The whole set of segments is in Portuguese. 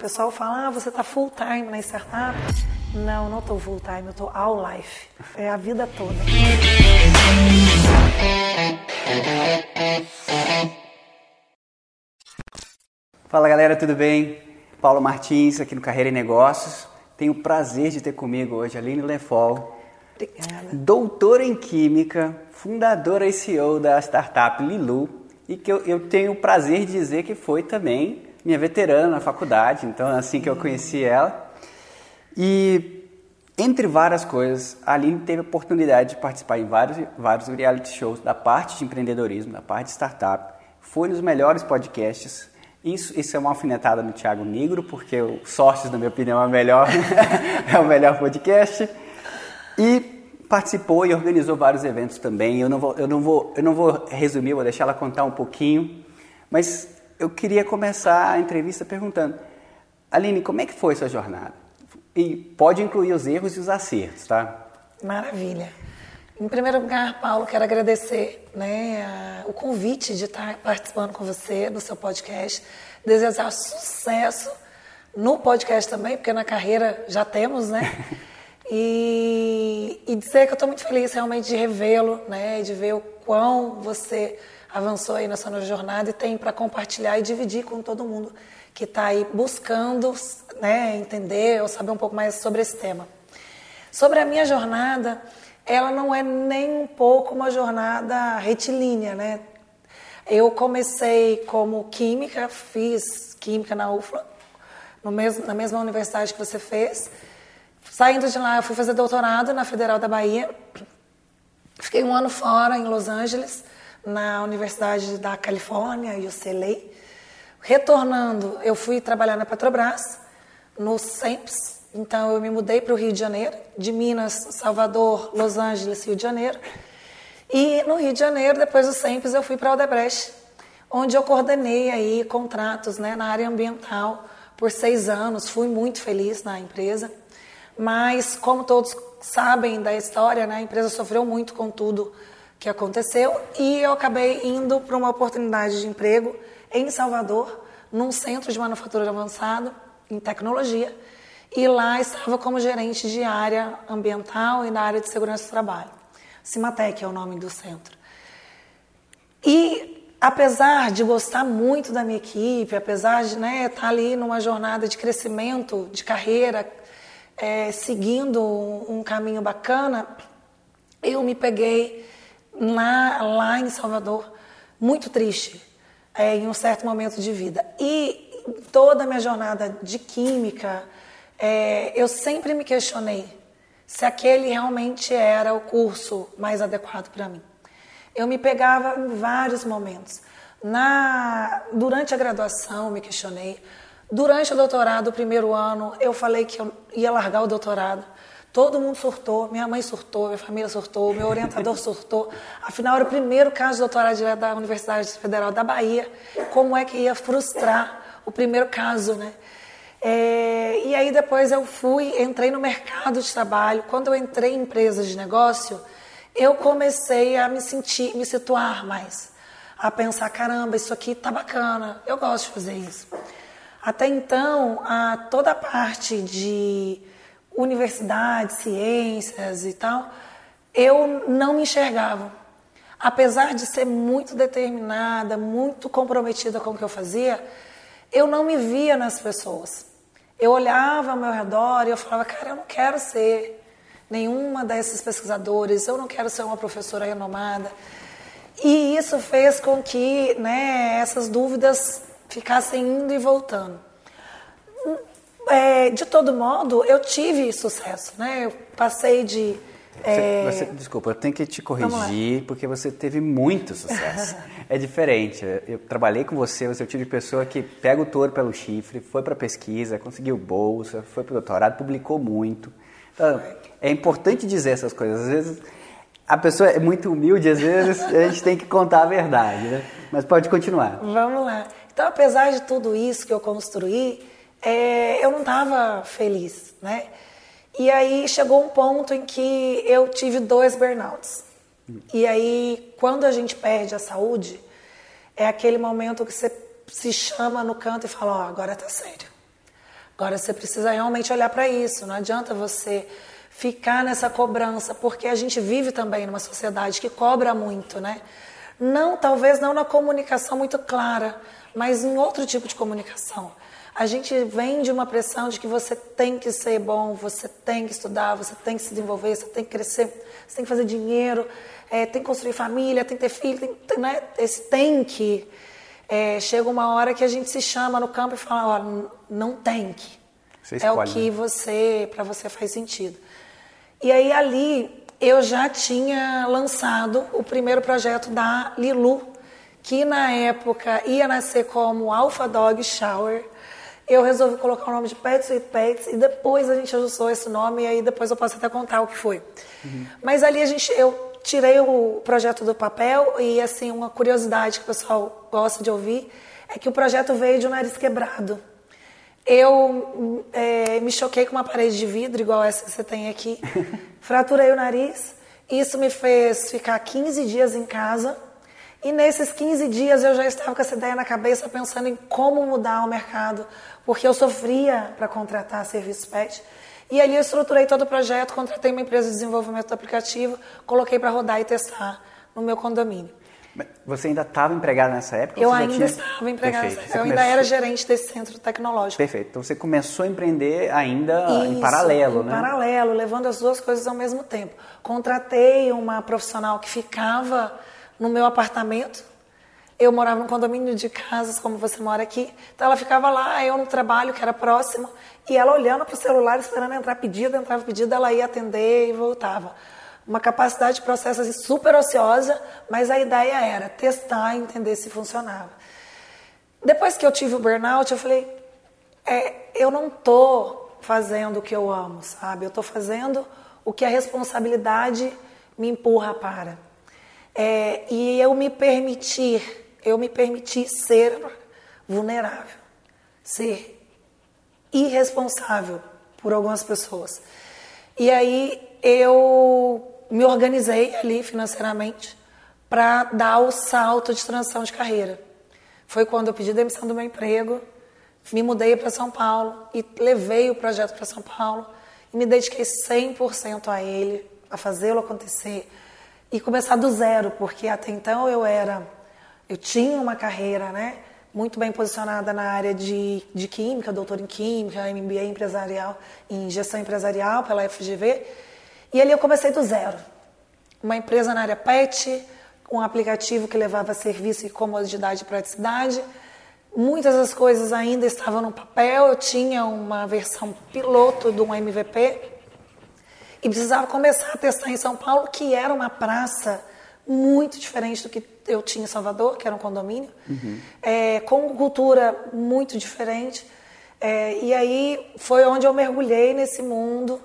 pessoal fala, ah, você está full time na startup. Não, não estou full time, eu estou all life. É a vida toda. Fala galera, tudo bem? Paulo Martins aqui no Carreira e Negócios. Tenho o prazer de ter comigo hoje a Aline Lefol, Obrigada. doutora em Química, fundadora e CEO da startup Lilu, e que eu, eu tenho o prazer de dizer que foi também minha veterana na faculdade, então assim que eu conheci ela. E entre várias coisas, a Aline teve a oportunidade de participar em vários, vários reality shows da parte de empreendedorismo, da parte de startup. Foi nos melhores podcasts. Isso, isso é uma alfinetada no Thiago Negro, porque o Sócios, na minha opinião, é o melhor, é o melhor podcast. E participou e organizou vários eventos também. Eu não vou, eu não vou, eu não vou resumir, vou deixar ela contar um pouquinho. Mas eu queria começar a entrevista perguntando, Aline, como é que foi sua jornada? E pode incluir os erros e os acertos, tá? Maravilha. Em primeiro lugar, Paulo, quero agradecer né, a, o convite de estar participando com você no seu podcast. Desejar sucesso no podcast também, porque na carreira já temos, né? E, e dizer que eu estou muito feliz realmente de revê-lo, né? De ver o quão você avançou aí nessa nova jornada e tem para compartilhar e dividir com todo mundo que está aí buscando né, entender ou saber um pouco mais sobre esse tema. Sobre a minha jornada, ela não é nem um pouco uma jornada retilínea, né? Eu comecei como química, fiz química na UFLA, mesmo, na mesma universidade que você fez. Saindo de lá, eu fui fazer doutorado na Federal da Bahia. Fiquei um ano fora, em Los Angeles, na Universidade da Califórnia, UCLA. Retornando, eu fui trabalhar na Petrobras, no SEMPS. Então, eu me mudei para o Rio de Janeiro, de Minas, Salvador, Los Angeles, Rio de Janeiro. E no Rio de Janeiro, depois do SEMPS, eu fui para a Odebrecht, onde eu coordenei aí contratos né, na área ambiental por seis anos. Fui muito feliz na empresa. Mas, como todos sabem da história, né, a empresa sofreu muito com tudo que aconteceu e eu acabei indo para uma oportunidade de emprego em Salvador, num centro de manufatura avançado em tecnologia, e lá estava como gerente de área ambiental e na área de segurança do trabalho. Cimatec é o nome do centro. E apesar de gostar muito da minha equipe, apesar de né, estar ali numa jornada de crescimento, de carreira, é, seguindo um caminho bacana, eu me peguei lá, lá em Salvador muito triste é, em um certo momento de vida. E toda a minha jornada de química, é, eu sempre me questionei se aquele realmente era o curso mais adequado para mim. Eu me pegava em vários momentos. Na, durante a graduação, me questionei. Durante o doutorado, o primeiro ano, eu falei que eu ia largar o doutorado. Todo mundo surtou, minha mãe surtou, minha família surtou, meu orientador surtou. Afinal, era o primeiro caso de doutorado direto da Universidade Federal da Bahia. Como é que ia frustrar o primeiro caso, né? É, e aí depois eu fui, entrei no mercado de trabalho. Quando eu entrei em empresas de negócio, eu comecei a me sentir, me situar mais, a pensar, caramba, isso aqui tá bacana, eu gosto de fazer isso. Até então, a, toda a parte de universidade, ciências e tal, eu não me enxergava. Apesar de ser muito determinada, muito comprometida com o que eu fazia, eu não me via nas pessoas. Eu olhava ao meu redor e eu falava, cara, eu não quero ser nenhuma desses pesquisadores, eu não quero ser uma professora renomada. E isso fez com que né, essas dúvidas ficassem indo e voltando é, de todo modo, eu tive sucesso, né? Eu passei de... É... Você, você, desculpa, eu tenho que te corrigir, porque você teve muito sucesso. é diferente. Eu trabalhei com você, você é o tipo de pessoa que pega o touro pelo chifre, foi para pesquisa, conseguiu bolsa, foi para o doutorado, publicou muito. Então, é importante dizer essas coisas. Às vezes a pessoa é muito humilde, às vezes a gente tem que contar a verdade, né? Mas pode continuar. Vamos lá. Então, apesar de tudo isso que eu construí, é, eu não estava feliz, né? E aí chegou um ponto em que eu tive dois burnouts. E aí, quando a gente perde a saúde, é aquele momento que você se chama no canto e fala: Ó, oh, agora tá sério. Agora você precisa realmente olhar para isso. Não adianta você ficar nessa cobrança, porque a gente vive também numa sociedade que cobra muito, né? Não, talvez não na comunicação muito clara, mas em outro tipo de comunicação. A gente vem de uma pressão de que você tem que ser bom, você tem que estudar, você tem que se desenvolver, você tem que crescer, você tem que fazer dinheiro, é, tem que construir família, tem que ter filho, tem, né? esse tem que. É, chega uma hora que a gente se chama no campo e fala, ó, não tem que. Escolhe, é o que né? você, para você faz sentido. E aí ali eu já tinha lançado o primeiro projeto da Lilu, que na época ia nascer como Alpha Dog Shower. Eu resolvi colocar o nome de Pets with Pets e depois a gente ajustou esse nome e aí depois eu posso até contar o que foi. Uhum. Mas ali a gente, eu tirei o projeto do papel e assim uma curiosidade que o pessoal gosta de ouvir é que o projeto veio de um nariz quebrado. Eu é, me choquei com uma parede de vidro, igual essa que você tem aqui. Fraturei o nariz. Isso me fez ficar 15 dias em casa. E nesses 15 dias eu já estava com essa ideia na cabeça, pensando em como mudar o mercado, porque eu sofria para contratar serviço pet. E ali eu estruturei todo o projeto, contratei uma empresa de desenvolvimento do aplicativo, coloquei para rodar e testar no meu condomínio. Você ainda estava empregada nessa época? Eu ainda tinha... estava empregada nessa época. Eu ainda era gerente desse centro tecnológico. Perfeito. Então você começou a empreender ainda Isso, em paralelo, em né? Em paralelo, levando as duas coisas ao mesmo tempo. Contratei uma profissional que ficava no meu apartamento. Eu morava num condomínio de casas, como você mora aqui. Então ela ficava lá, eu no trabalho, que era próximo, e ela olhando para o celular, esperando entrar pedido, entrava pedido, ela ia atender e voltava uma capacidade de processo assim, super ociosa, mas a ideia era testar e entender se funcionava. Depois que eu tive o burnout, eu falei, é, eu não estou fazendo o que eu amo, sabe? Eu estou fazendo o que a responsabilidade me empurra para. É, e eu me permitir, eu me permitir ser vulnerável, ser irresponsável por algumas pessoas. E aí eu me organizei ali financeiramente para dar o salto de transição de carreira. Foi quando eu pedi demissão do meu emprego, me mudei para São Paulo e levei o projeto para São Paulo e me dediquei 100% a ele, a fazê-lo acontecer e começar do zero, porque até então eu era, eu tinha uma carreira, né, muito bem posicionada na área de, de química, doutor em química, MBA empresarial, em gestão empresarial pela FGV, e ali eu comecei do zero. Uma empresa na área PET, um aplicativo que levava serviço e comodidade e praticidade. Muitas das coisas ainda estavam no papel, eu tinha uma versão piloto de um MVP e precisava começar a testar em São Paulo, que era uma praça muito diferente do que eu tinha em Salvador, que era um condomínio, uhum. é, com cultura muito diferente. É, e aí foi onde eu mergulhei nesse mundo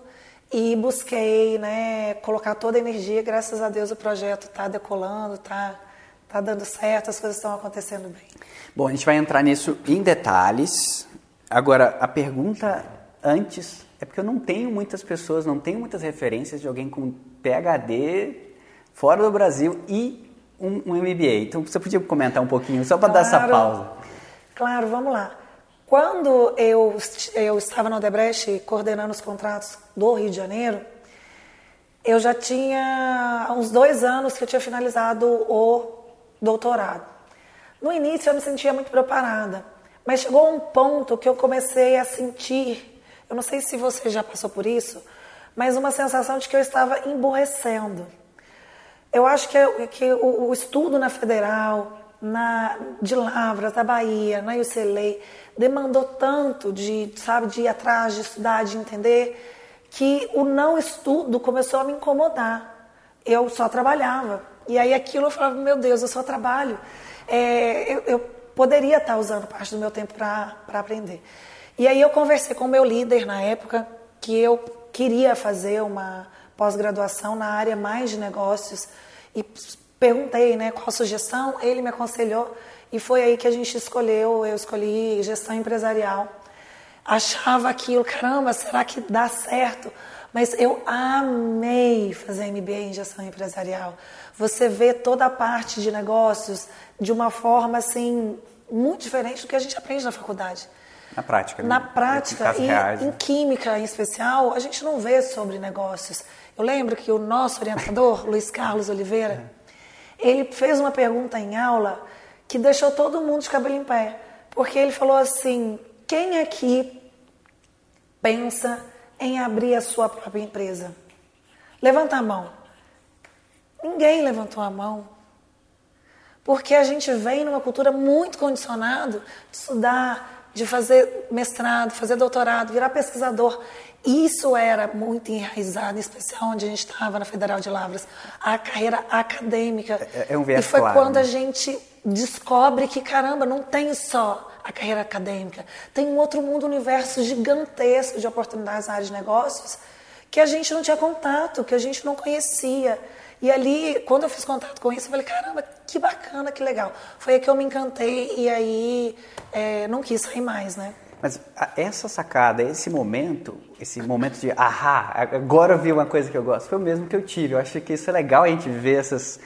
e busquei né, colocar toda a energia. Graças a Deus o projeto está decolando, está tá dando certo, as coisas estão acontecendo bem. Bom, a gente vai entrar nisso em detalhes. Agora, a pergunta antes é porque eu não tenho muitas pessoas, não tenho muitas referências de alguém com PhD fora do Brasil e um, um MBA. Então, você podia comentar um pouquinho, só para claro, dar essa pausa. Claro, vamos lá. Quando eu, eu estava na Odebrecht coordenando os contratos do Rio de Janeiro, eu já tinha uns dois anos que eu tinha finalizado o doutorado. No início eu me sentia muito preparada, mas chegou um ponto que eu comecei a sentir, eu não sei se você já passou por isso, mas uma sensação de que eu estava emborrecendo. Eu acho que, que o, o estudo na Federal, na, de Lavras, da Bahia, na UCLA, demandou tanto de, sabe, de ir atrás, de estudar, de entender, que o não estudo começou a me incomodar. Eu só trabalhava. E aí aquilo eu falava, meu Deus, eu só trabalho. É, eu, eu, poderia estar usando parte do meu tempo para aprender. E aí eu conversei com o meu líder na época, que eu queria fazer uma pós-graduação na área mais de negócios, e perguntei né, qual sugestão, ele me aconselhou e foi aí que a gente escolheu, eu escolhi gestão empresarial. Achava aquilo, caramba, será que dá certo? Mas eu amei fazer MBA em gestão empresarial. Você vê toda a parte de negócios de uma forma assim muito diferente do que a gente aprende na faculdade. Na prática, né? Na prática Casos e reais, em né? química em especial, a gente não vê sobre negócios. Eu lembro que o nosso orientador, Luiz Carlos Oliveira, ele fez uma pergunta em aula que deixou todo mundo de cabelo em pé. Porque ele falou assim: quem aqui pensa em abrir a sua própria empresa? Levanta a mão. Ninguém levantou a mão. Porque a gente vem numa cultura muito condicionado de estudar, de fazer mestrado, fazer doutorado, virar pesquisador. Isso era muito enraizado, em especial onde a gente estava, na Federal de Lavras, a carreira acadêmica. É- é um viés E foi claro, quando né? a gente descobre que, caramba, não tem só a carreira acadêmica, tem um outro mundo, universo gigantesco de oportunidades na área de negócios que a gente não tinha contato, que a gente não conhecia. E ali, quando eu fiz contato com isso, eu falei, caramba, que bacana, que legal. Foi aí que eu me encantei e aí é, não quis sair mais, né? Mas essa sacada, esse momento, esse momento de ahá, agora eu vi uma coisa que eu gosto, foi o mesmo que eu tive. Eu acho que isso é legal a gente ver essas.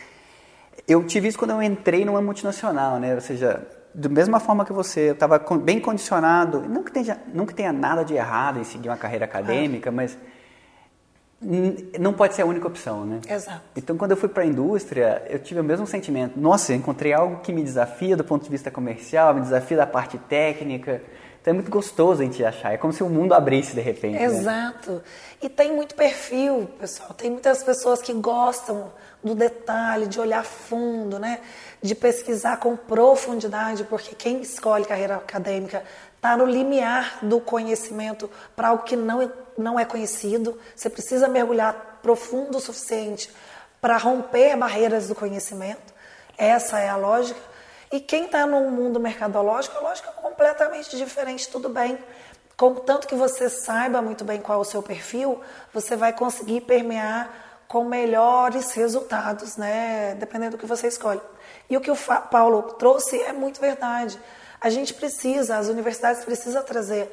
Eu tive isso quando eu entrei numa multinacional, né? Ou seja, da mesma forma que você, eu estava bem condicionado. Não que, tenha, não que tenha nada de errado em seguir uma carreira acadêmica, mas não pode ser a única opção, né? Exato. Então, quando eu fui para a indústria, eu tive o mesmo sentimento. Nossa, eu encontrei algo que me desafia do ponto de vista comercial, me desafia da parte técnica. Então, é muito gostoso a gente achar. É como se o mundo abrisse de repente. né? Exato. E tem muito perfil, pessoal. Tem muitas pessoas que gostam do detalhe, de olhar fundo, né? De pesquisar com profundidade, porque quem escolhe carreira acadêmica está no limiar do conhecimento para algo que não não é conhecido. Você precisa mergulhar profundo o suficiente para romper barreiras do conhecimento. Essa é a lógica. E quem está no mundo mercadológico, a lógica é completamente diferente, tudo bem. Contanto que você saiba muito bem qual é o seu perfil, você vai conseguir permear com melhores resultados, né? Dependendo do que você escolhe. E o que o Paulo trouxe é muito verdade. A gente precisa, as universidades precisam trazer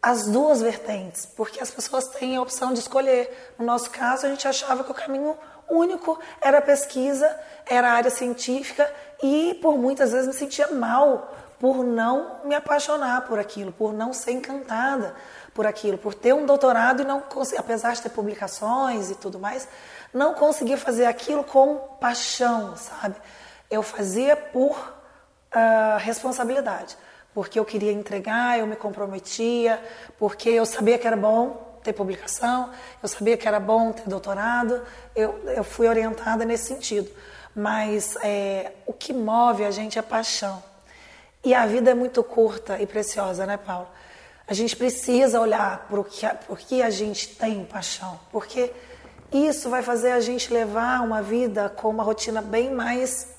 as duas vertentes, porque as pessoas têm a opção de escolher. No nosso caso, a gente achava que o caminho único era a pesquisa, era a área científica e por muitas vezes me sentia mal por não me apaixonar por aquilo, por não ser encantada por aquilo, por ter um doutorado e não apesar de ter publicações e tudo mais, não conseguir fazer aquilo com paixão, sabe? Eu fazia por ah, responsabilidade, porque eu queria entregar, eu me comprometia, porque eu sabia que era bom ter publicação, eu sabia que era bom ter doutorado, eu, eu fui orientada nesse sentido. Mas é, o que move a gente é paixão. E a vida é muito curta e preciosa, né, Paulo? A gente precisa olhar para o que, que a gente tem paixão, porque isso vai fazer a gente levar uma vida com uma rotina bem mais,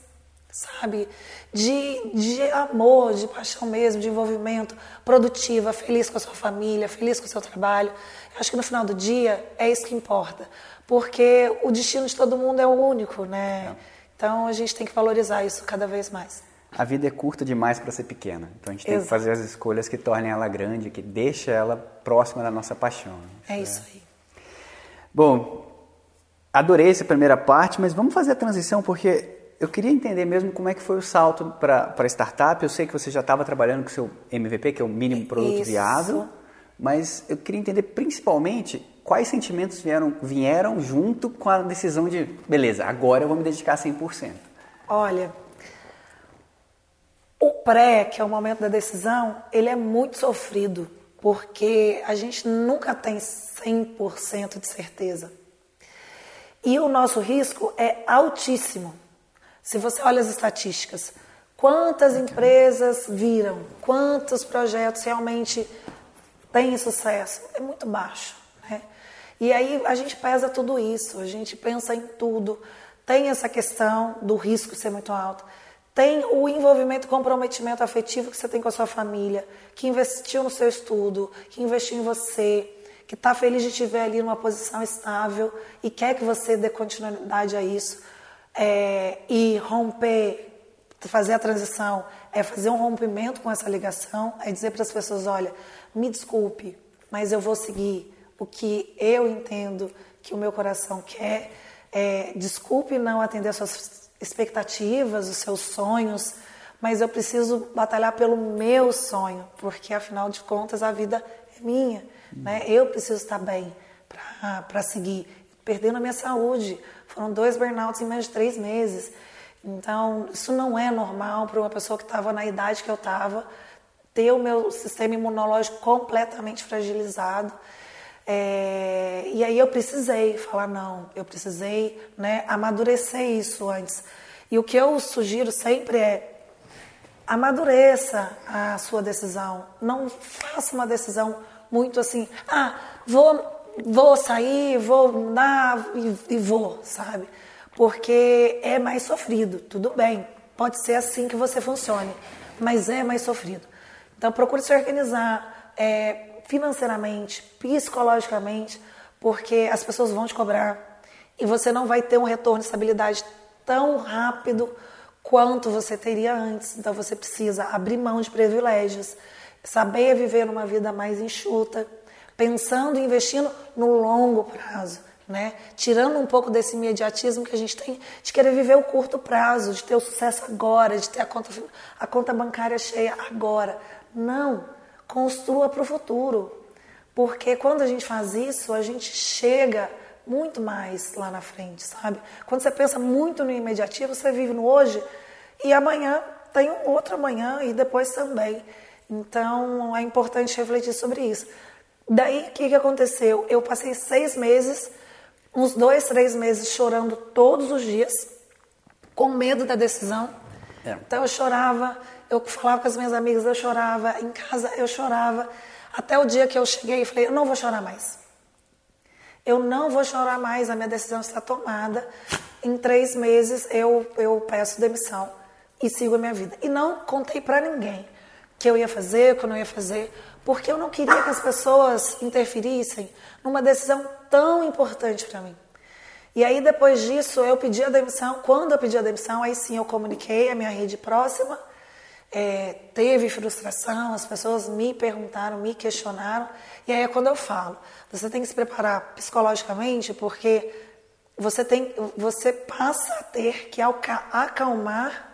sabe, de, de amor, de paixão mesmo, de envolvimento, produtiva, feliz com a sua família, feliz com o seu trabalho. Eu acho que no final do dia é isso que importa, porque o destino de todo mundo é o único, né? Então a gente tem que valorizar isso cada vez mais. A vida é curta demais para ser pequena. Então a gente tem Exato. que fazer as escolhas que tornem ela grande, que deixem ela próxima da nossa paixão. É isso aí. Bom, adorei essa primeira parte, mas vamos fazer a transição porque eu queria entender mesmo como é que foi o salto para a startup. Eu sei que você já estava trabalhando com o seu MVP, que é o mínimo produto Isso. viável, mas eu queria entender principalmente quais sentimentos vieram, vieram junto com a decisão de, beleza, agora eu vou me dedicar 100%. Olha, o pré, que é o momento da decisão, ele é muito sofrido, porque a gente nunca tem 100% de certeza. E o nosso risco é altíssimo. Se você olha as estatísticas, quantas empresas viram, quantos projetos realmente têm sucesso, é muito baixo. Né? E aí a gente pesa tudo isso, a gente pensa em tudo. Tem essa questão do risco ser muito alto. Tem o envolvimento, comprometimento afetivo que você tem com a sua família, que investiu no seu estudo, que investiu em você, que está feliz de te ver ali numa posição estável e quer que você dê continuidade a isso. É, e romper, fazer a transição, é fazer um rompimento com essa ligação, é dizer para as pessoas: olha, me desculpe, mas eu vou seguir o que eu entendo que o meu coração quer. É, desculpe não atender as suas expectativas, os seus sonhos, mas eu preciso batalhar pelo meu sonho, porque afinal de contas a vida é minha, né? Eu preciso estar bem para seguir. Perdendo a minha saúde, foram dois burnouts em mais de três meses. Então, isso não é normal para uma pessoa que estava na idade que eu estava, ter o meu sistema imunológico completamente fragilizado. É, e aí eu precisei falar não, eu precisei né, amadurecer isso antes. E o que eu sugiro sempre é amadureça a sua decisão. Não faça uma decisão muito assim, ah, vou, vou sair, vou mudar e, e vou, sabe? Porque é mais sofrido, tudo bem. Pode ser assim que você funcione, mas é mais sofrido. Então procure se organizar é, financeiramente, psicologicamente, porque as pessoas vão te cobrar e você não vai ter um retorno de estabilidade tão rápido quanto você teria antes. Então você precisa abrir mão de privilégios, saber viver uma vida mais enxuta, pensando e investindo no longo prazo. Né? Tirando um pouco desse imediatismo que a gente tem de querer viver o curto prazo, de ter o sucesso agora, de ter a conta, a conta bancária cheia agora. Não, construa para o futuro. Porque quando a gente faz isso, a gente chega muito mais lá na frente, sabe? Quando você pensa muito no imediativo, você vive no hoje e amanhã tem outro amanhã e depois também. Então é importante refletir sobre isso. Daí o que, que aconteceu? Eu passei seis meses, uns dois, três meses chorando todos os dias, com medo da decisão. É. Então eu chorava, eu falava com as minhas amigas, eu chorava, em casa eu chorava, até o dia que eu cheguei e falei, eu não vou chorar mais. Eu não vou chorar mais, a minha decisão está tomada. Em três meses eu, eu peço demissão e sigo a minha vida. E não contei para ninguém que eu ia fazer, que eu não ia fazer, porque eu não queria que as pessoas interferissem numa decisão tão importante para mim. E aí depois disso eu pedi a demissão. Quando eu pedi a demissão, aí sim eu comuniquei a minha rede próxima. É, teve frustração, as pessoas me perguntaram, me questionaram. E aí é quando eu falo, você tem que se preparar psicologicamente, porque você tem, você passa a ter que acalmar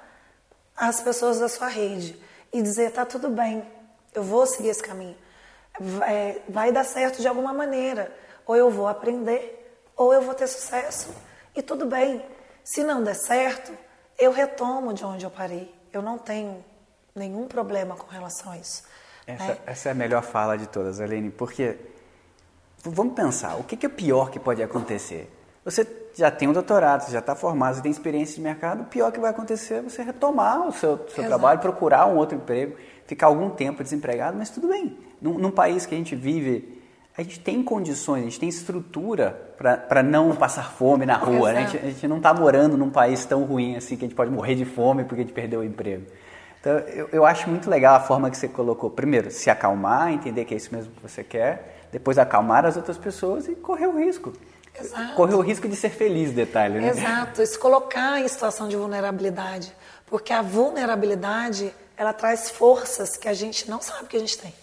as pessoas da sua rede e dizer tá tudo bem, eu vou seguir esse caminho, é, vai dar certo de alguma maneira, ou eu vou aprender, ou eu vou ter sucesso e tudo bem. Se não der certo, eu retomo de onde eu parei. Eu não tenho nenhum problema com relação a isso. Essa, né? essa é a melhor fala de todas, Helene, porque vamos pensar, o que, que é pior que pode acontecer? Você já tem um doutorado, você já está formado, você tem experiência de mercado, o pior que vai acontecer é você retomar o seu, seu trabalho, procurar um outro emprego, ficar algum tempo desempregado, mas tudo bem. Num, num país que a gente vive, a gente tem condições, a gente tem estrutura para não passar fome na rua. Né? A gente, a gente não está morando num país tão ruim assim que a gente pode morrer de fome porque a gente perdeu o emprego. Então, eu, eu acho muito legal a forma que você colocou. Primeiro, se acalmar, entender que é isso mesmo que você quer. Depois, acalmar as outras pessoas e correr o risco. Exato. Correr o risco de ser feliz, detalhe, né? Exato. Se colocar em situação de vulnerabilidade. Porque a vulnerabilidade, ela traz forças que a gente não sabe que a gente tem.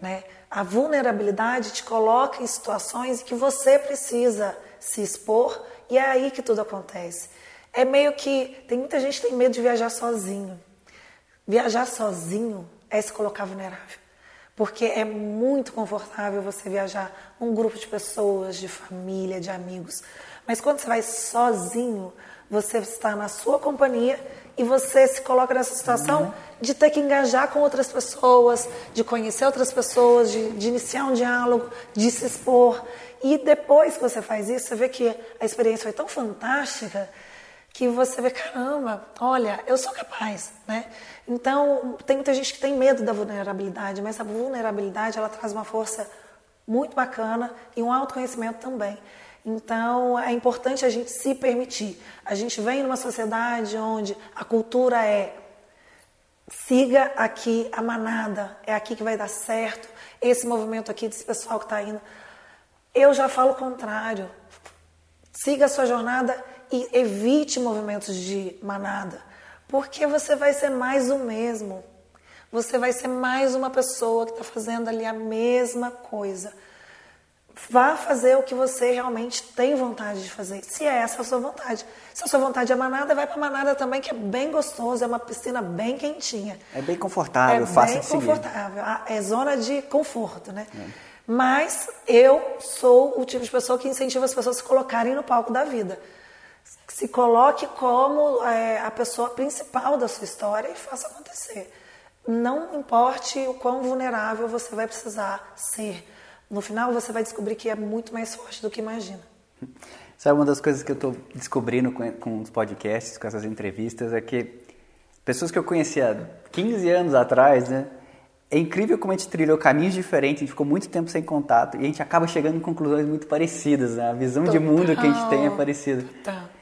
Né? A vulnerabilidade te coloca em situações em que você precisa se expor e é aí que tudo acontece. É meio que tem muita gente que tem medo de viajar sozinho. Viajar sozinho é se colocar vulnerável. Porque é muito confortável você viajar um grupo de pessoas, de família, de amigos. Mas quando você vai sozinho, você está na sua companhia e você se coloca nessa situação uhum. de ter que engajar com outras pessoas, de conhecer outras pessoas, de, de, iniciar um diálogo, de se expor. E depois que você faz isso, você vê que a experiência foi tão fantástica que você vê, caramba, olha, eu sou capaz, né? Então, tem muita gente que tem medo da vulnerabilidade, mas a vulnerabilidade, ela traz uma força muito bacana e um autoconhecimento também. Então, é importante a gente se permitir. A gente vem numa sociedade onde a cultura é siga aqui a manada, é aqui que vai dar certo, esse movimento aqui desse pessoal que está indo. Eu já falo o contrário. Siga a sua jornada e evite movimentos de manada, porque você vai ser mais o mesmo. Você vai ser mais uma pessoa que está fazendo ali a mesma coisa. Vá fazer o que você realmente tem vontade de fazer, se é essa a sua vontade. Se a sua vontade é manada, vai para manada também, que é bem gostoso, é uma piscina bem quentinha. É bem confortável, é fácil de seguir. É bem confortável, é zona de conforto, né? É. Mas eu sou o tipo de pessoa que incentiva as pessoas a se colocarem no palco da vida. Se coloque como é, a pessoa principal da sua história e faça acontecer. Não importe o quão vulnerável você vai precisar ser no final você vai descobrir que é muito mais forte do que imagina. Sabe uma das coisas que eu estou descobrindo com, com os podcasts, com essas entrevistas, é que pessoas que eu conhecia 15 anos atrás, né? É incrível como a gente trilhou caminhos diferentes, a gente ficou muito tempo sem contato e a gente acaba chegando em conclusões muito parecidas, né? A visão Total. de mundo que a gente tem é parecida. Total.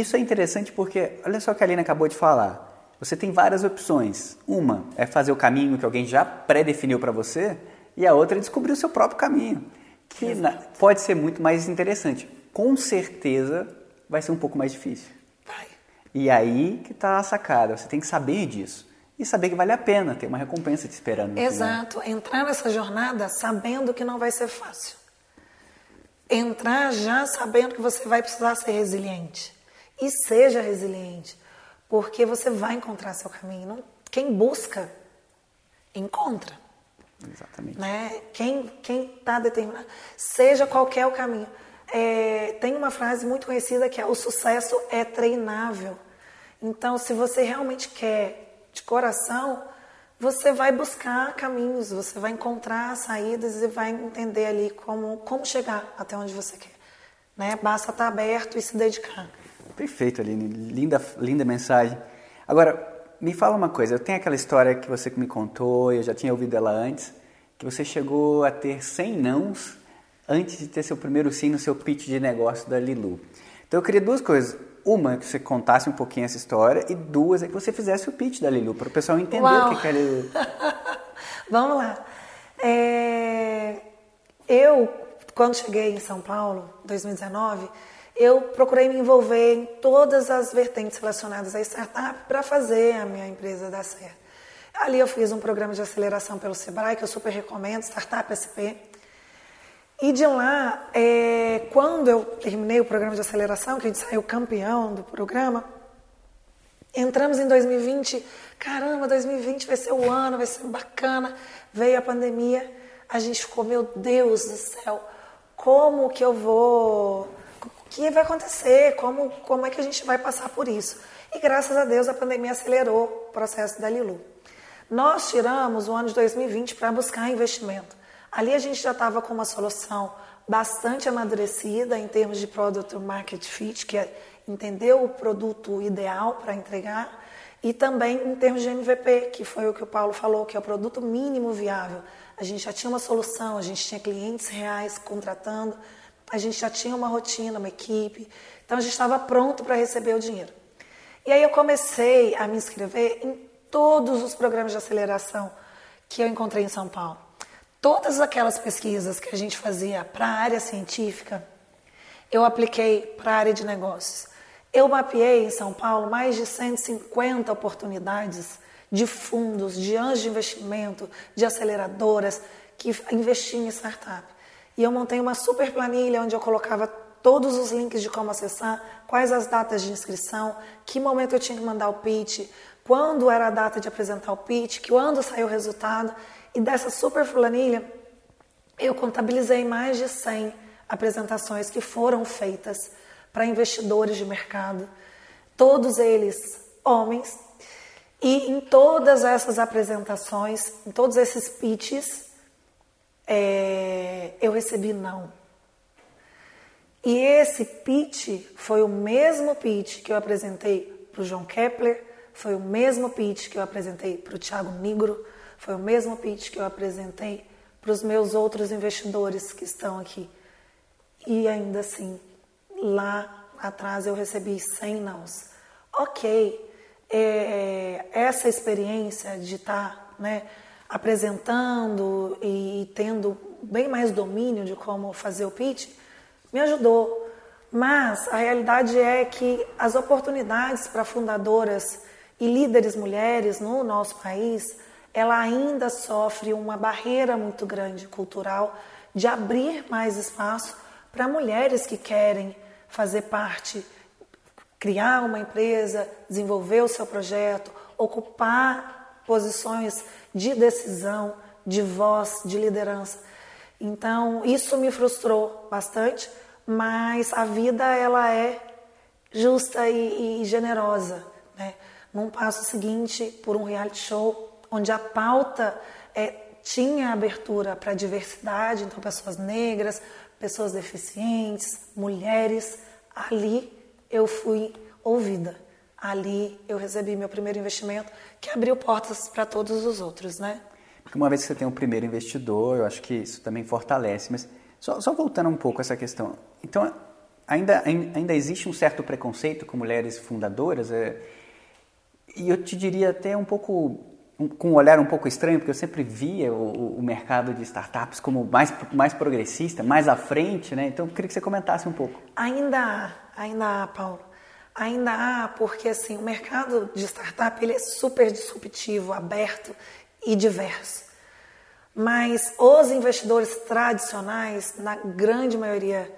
Isso é interessante porque, olha só o que a Aline acabou de falar. Você tem várias opções. Uma é fazer o caminho que alguém já pré-definiu para você, e a outra é descobrir o seu próprio caminho, que na, pode ser muito mais interessante. Com certeza vai ser um pouco mais difícil. Vai. E aí que está a sacada, você tem que saber disso. E saber que vale a pena, ter uma recompensa te esperando. Exato, final. entrar nessa jornada sabendo que não vai ser fácil. Entrar já sabendo que você vai precisar ser resiliente. E seja resiliente, porque você vai encontrar seu caminho. Quem busca, encontra. Exatamente. Né? Quem está determinado, seja qualquer o caminho. É, tem uma frase muito conhecida que é: o sucesso é treinável. Então, se você realmente quer de coração, você vai buscar caminhos, você vai encontrar saídas e vai entender ali como, como chegar até onde você quer. Né? Basta estar aberto e se dedicar. Perfeito, Aline. Linda, linda mensagem. Agora, me fala uma coisa, eu tenho aquela história que você me contou, eu já tinha ouvido ela antes, que você chegou a ter 100 nãos antes de ter seu primeiro sim no seu pitch de negócio da Lilu. Então eu queria duas coisas. Uma, que você contasse um pouquinho essa história, e duas, é que você fizesse o pitch da Lilu, para o pessoal entender Uau. o que é a Lilu. Vamos lá. É... Eu, quando cheguei em São Paulo, 2019, eu procurei me envolver em todas as vertentes relacionadas à startup para fazer a minha empresa dar certo. Ali eu fiz um programa de aceleração pelo Sebrae, que eu super recomendo, Startup SP. E de lá, é, quando eu terminei o programa de aceleração, que a gente saiu campeão do programa, entramos em 2020, caramba, 2020 vai ser o ano, vai ser bacana. Veio a pandemia, a gente ficou, meu Deus do céu, como que eu vou que vai acontecer, como, como é que a gente vai passar por isso. E graças a Deus a pandemia acelerou o processo da Lilu. Nós tiramos o ano de 2020 para buscar investimento. Ali a gente já estava com uma solução bastante amadurecida em termos de product market fit, que é entender o produto ideal para entregar, e também em termos de MVP, que foi o que o Paulo falou, que é o produto mínimo viável. A gente já tinha uma solução, a gente tinha clientes reais contratando, a gente já tinha uma rotina, uma equipe, então a gente estava pronto para receber o dinheiro. E aí eu comecei a me inscrever em todos os programas de aceleração que eu encontrei em São Paulo. Todas aquelas pesquisas que a gente fazia para a área científica, eu apliquei para a área de negócios. Eu mapeei em São Paulo mais de 150 oportunidades de fundos, de anjos de investimento, de aceleradoras que investiam em startup. E eu montei uma super planilha onde eu colocava todos os links de como acessar, quais as datas de inscrição, que momento eu tinha que mandar o pitch, quando era a data de apresentar o pitch, quando saiu o resultado. E dessa super planilha, eu contabilizei mais de 100 apresentações que foram feitas para investidores de mercado, todos eles homens. E em todas essas apresentações, em todos esses pitches, é, eu recebi não. E esse pitch foi o mesmo pitch que eu apresentei para o João Kepler, foi o mesmo pitch que eu apresentei para o Thiago Nigro, foi o mesmo pitch que eu apresentei para os meus outros investidores que estão aqui. E ainda assim, lá atrás eu recebi 100 nãos. Ok, é, é, essa experiência de estar tá, né, apresentando e tendo bem mais domínio de como fazer o pitch, me ajudou. Mas a realidade é que as oportunidades para fundadoras e líderes mulheres no nosso país, ela ainda sofre uma barreira muito grande cultural de abrir mais espaço para mulheres que querem fazer parte, criar uma empresa, desenvolver o seu projeto, ocupar posições de decisão, de voz, de liderança. Então, isso me frustrou bastante, mas a vida ela é justa e, e generosa, né? Num passo seguinte, por um reality show onde a pauta é, tinha abertura para a diversidade, então pessoas negras, pessoas deficientes, mulheres, ali eu fui ouvida. Ali eu recebi meu primeiro investimento, que abriu portas para todos os outros, né? Porque uma vez que você tem um primeiro investidor, eu acho que isso também fortalece. Mas só, só voltando um pouco a essa questão. Então, ainda, ainda existe um certo preconceito com mulheres fundadoras? É, e eu te diria até um pouco com um olhar um pouco estranho, porque eu sempre via o, o, mercado de startups como mais, mais progressista, mais à frente, né? Então, eu queria que você comentasse um pouco. Ainda ainda Paulo. Ainda há, porque assim, o mercado de startup ele é super disruptivo, aberto e diverso. Mas os investidores tradicionais, na grande maioria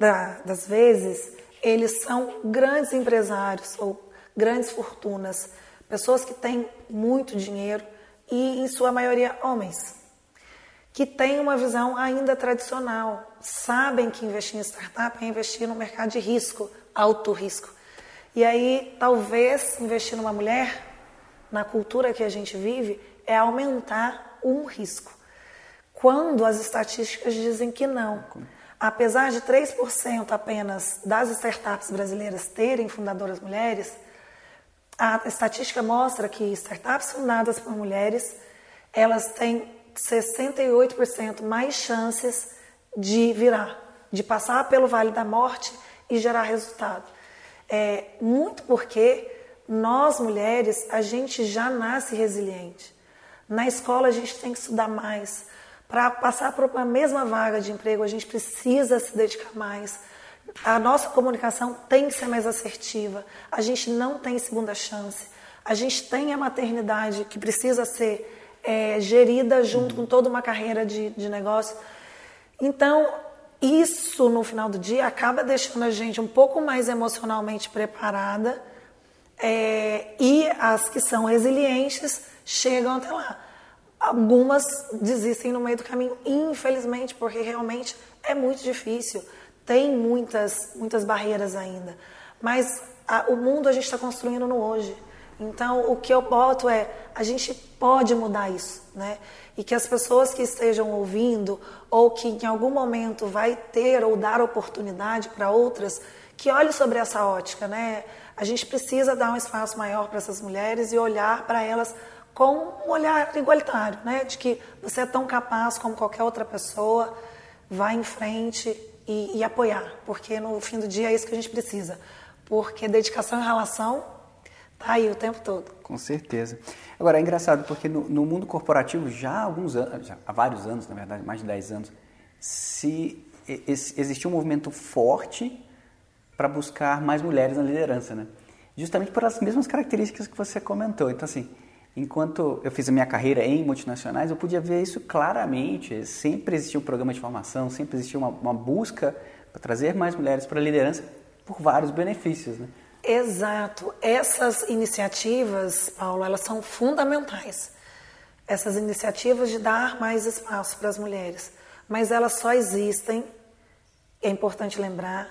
da, das vezes, eles são grandes empresários ou grandes fortunas, pessoas que têm muito dinheiro e, em sua maioria, homens, que têm uma visão ainda tradicional, sabem que investir em startup é investir no mercado de risco, alto risco. E aí, talvez investir numa mulher, na cultura que a gente vive, é aumentar um risco. Quando as estatísticas dizem que não. Apesar de 3% apenas das startups brasileiras terem fundadoras mulheres, a estatística mostra que startups fundadas por mulheres, elas têm 68% mais chances de virar, de passar pelo vale da morte e gerar resultado. É, muito porque nós mulheres, a gente já nasce resiliente. Na escola a gente tem que estudar mais. Para passar por uma mesma vaga de emprego, a gente precisa se dedicar mais. A nossa comunicação tem que ser mais assertiva. A gente não tem segunda chance. A gente tem a maternidade que precisa ser é, gerida junto com toda uma carreira de, de negócio. Então, isso no final do dia acaba deixando a gente um pouco mais emocionalmente preparada é, e as que são resilientes chegam até lá. Algumas desistem no meio do caminho, infelizmente, porque realmente é muito difícil, tem muitas, muitas barreiras ainda. Mas a, o mundo a gente está construindo no hoje. Então, o que eu boto é, a gente pode mudar isso, né? E que as pessoas que estejam ouvindo, ou que em algum momento vai ter ou dar oportunidade para outras, que olhem sobre essa ótica, né? A gente precisa dar um espaço maior para essas mulheres e olhar para elas com um olhar igualitário, né? De que você é tão capaz como qualquer outra pessoa, vá em frente e, e apoiar, porque no fim do dia é isso que a gente precisa. Porque dedicação e relação tá aí o tempo todo. Com certeza. Agora, é engraçado porque no, no mundo corporativo, já há alguns anos, há vários anos, na verdade, mais de 10 anos, se um movimento forte para buscar mais mulheres na liderança, né? Justamente por as mesmas características que você comentou. Então, assim, enquanto eu fiz a minha carreira em multinacionais, eu podia ver isso claramente. Sempre existiu um programa de formação, sempre existiu uma, uma busca para trazer mais mulheres para a liderança por vários benefícios, né? Exato. Essas iniciativas, Paulo, elas são fundamentais. Essas iniciativas de dar mais espaço para as mulheres. Mas elas só existem, é importante lembrar,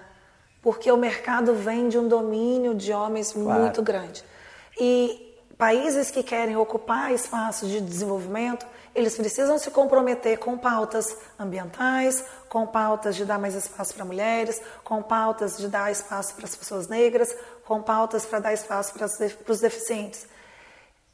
porque o mercado vem de um domínio de homens claro. muito grande. E países que querem ocupar espaços de desenvolvimento, eles precisam se comprometer com pautas ambientais, com pautas de dar mais espaço para mulheres, com pautas de dar espaço para as pessoas negras, com pautas para dar espaço para os deficientes.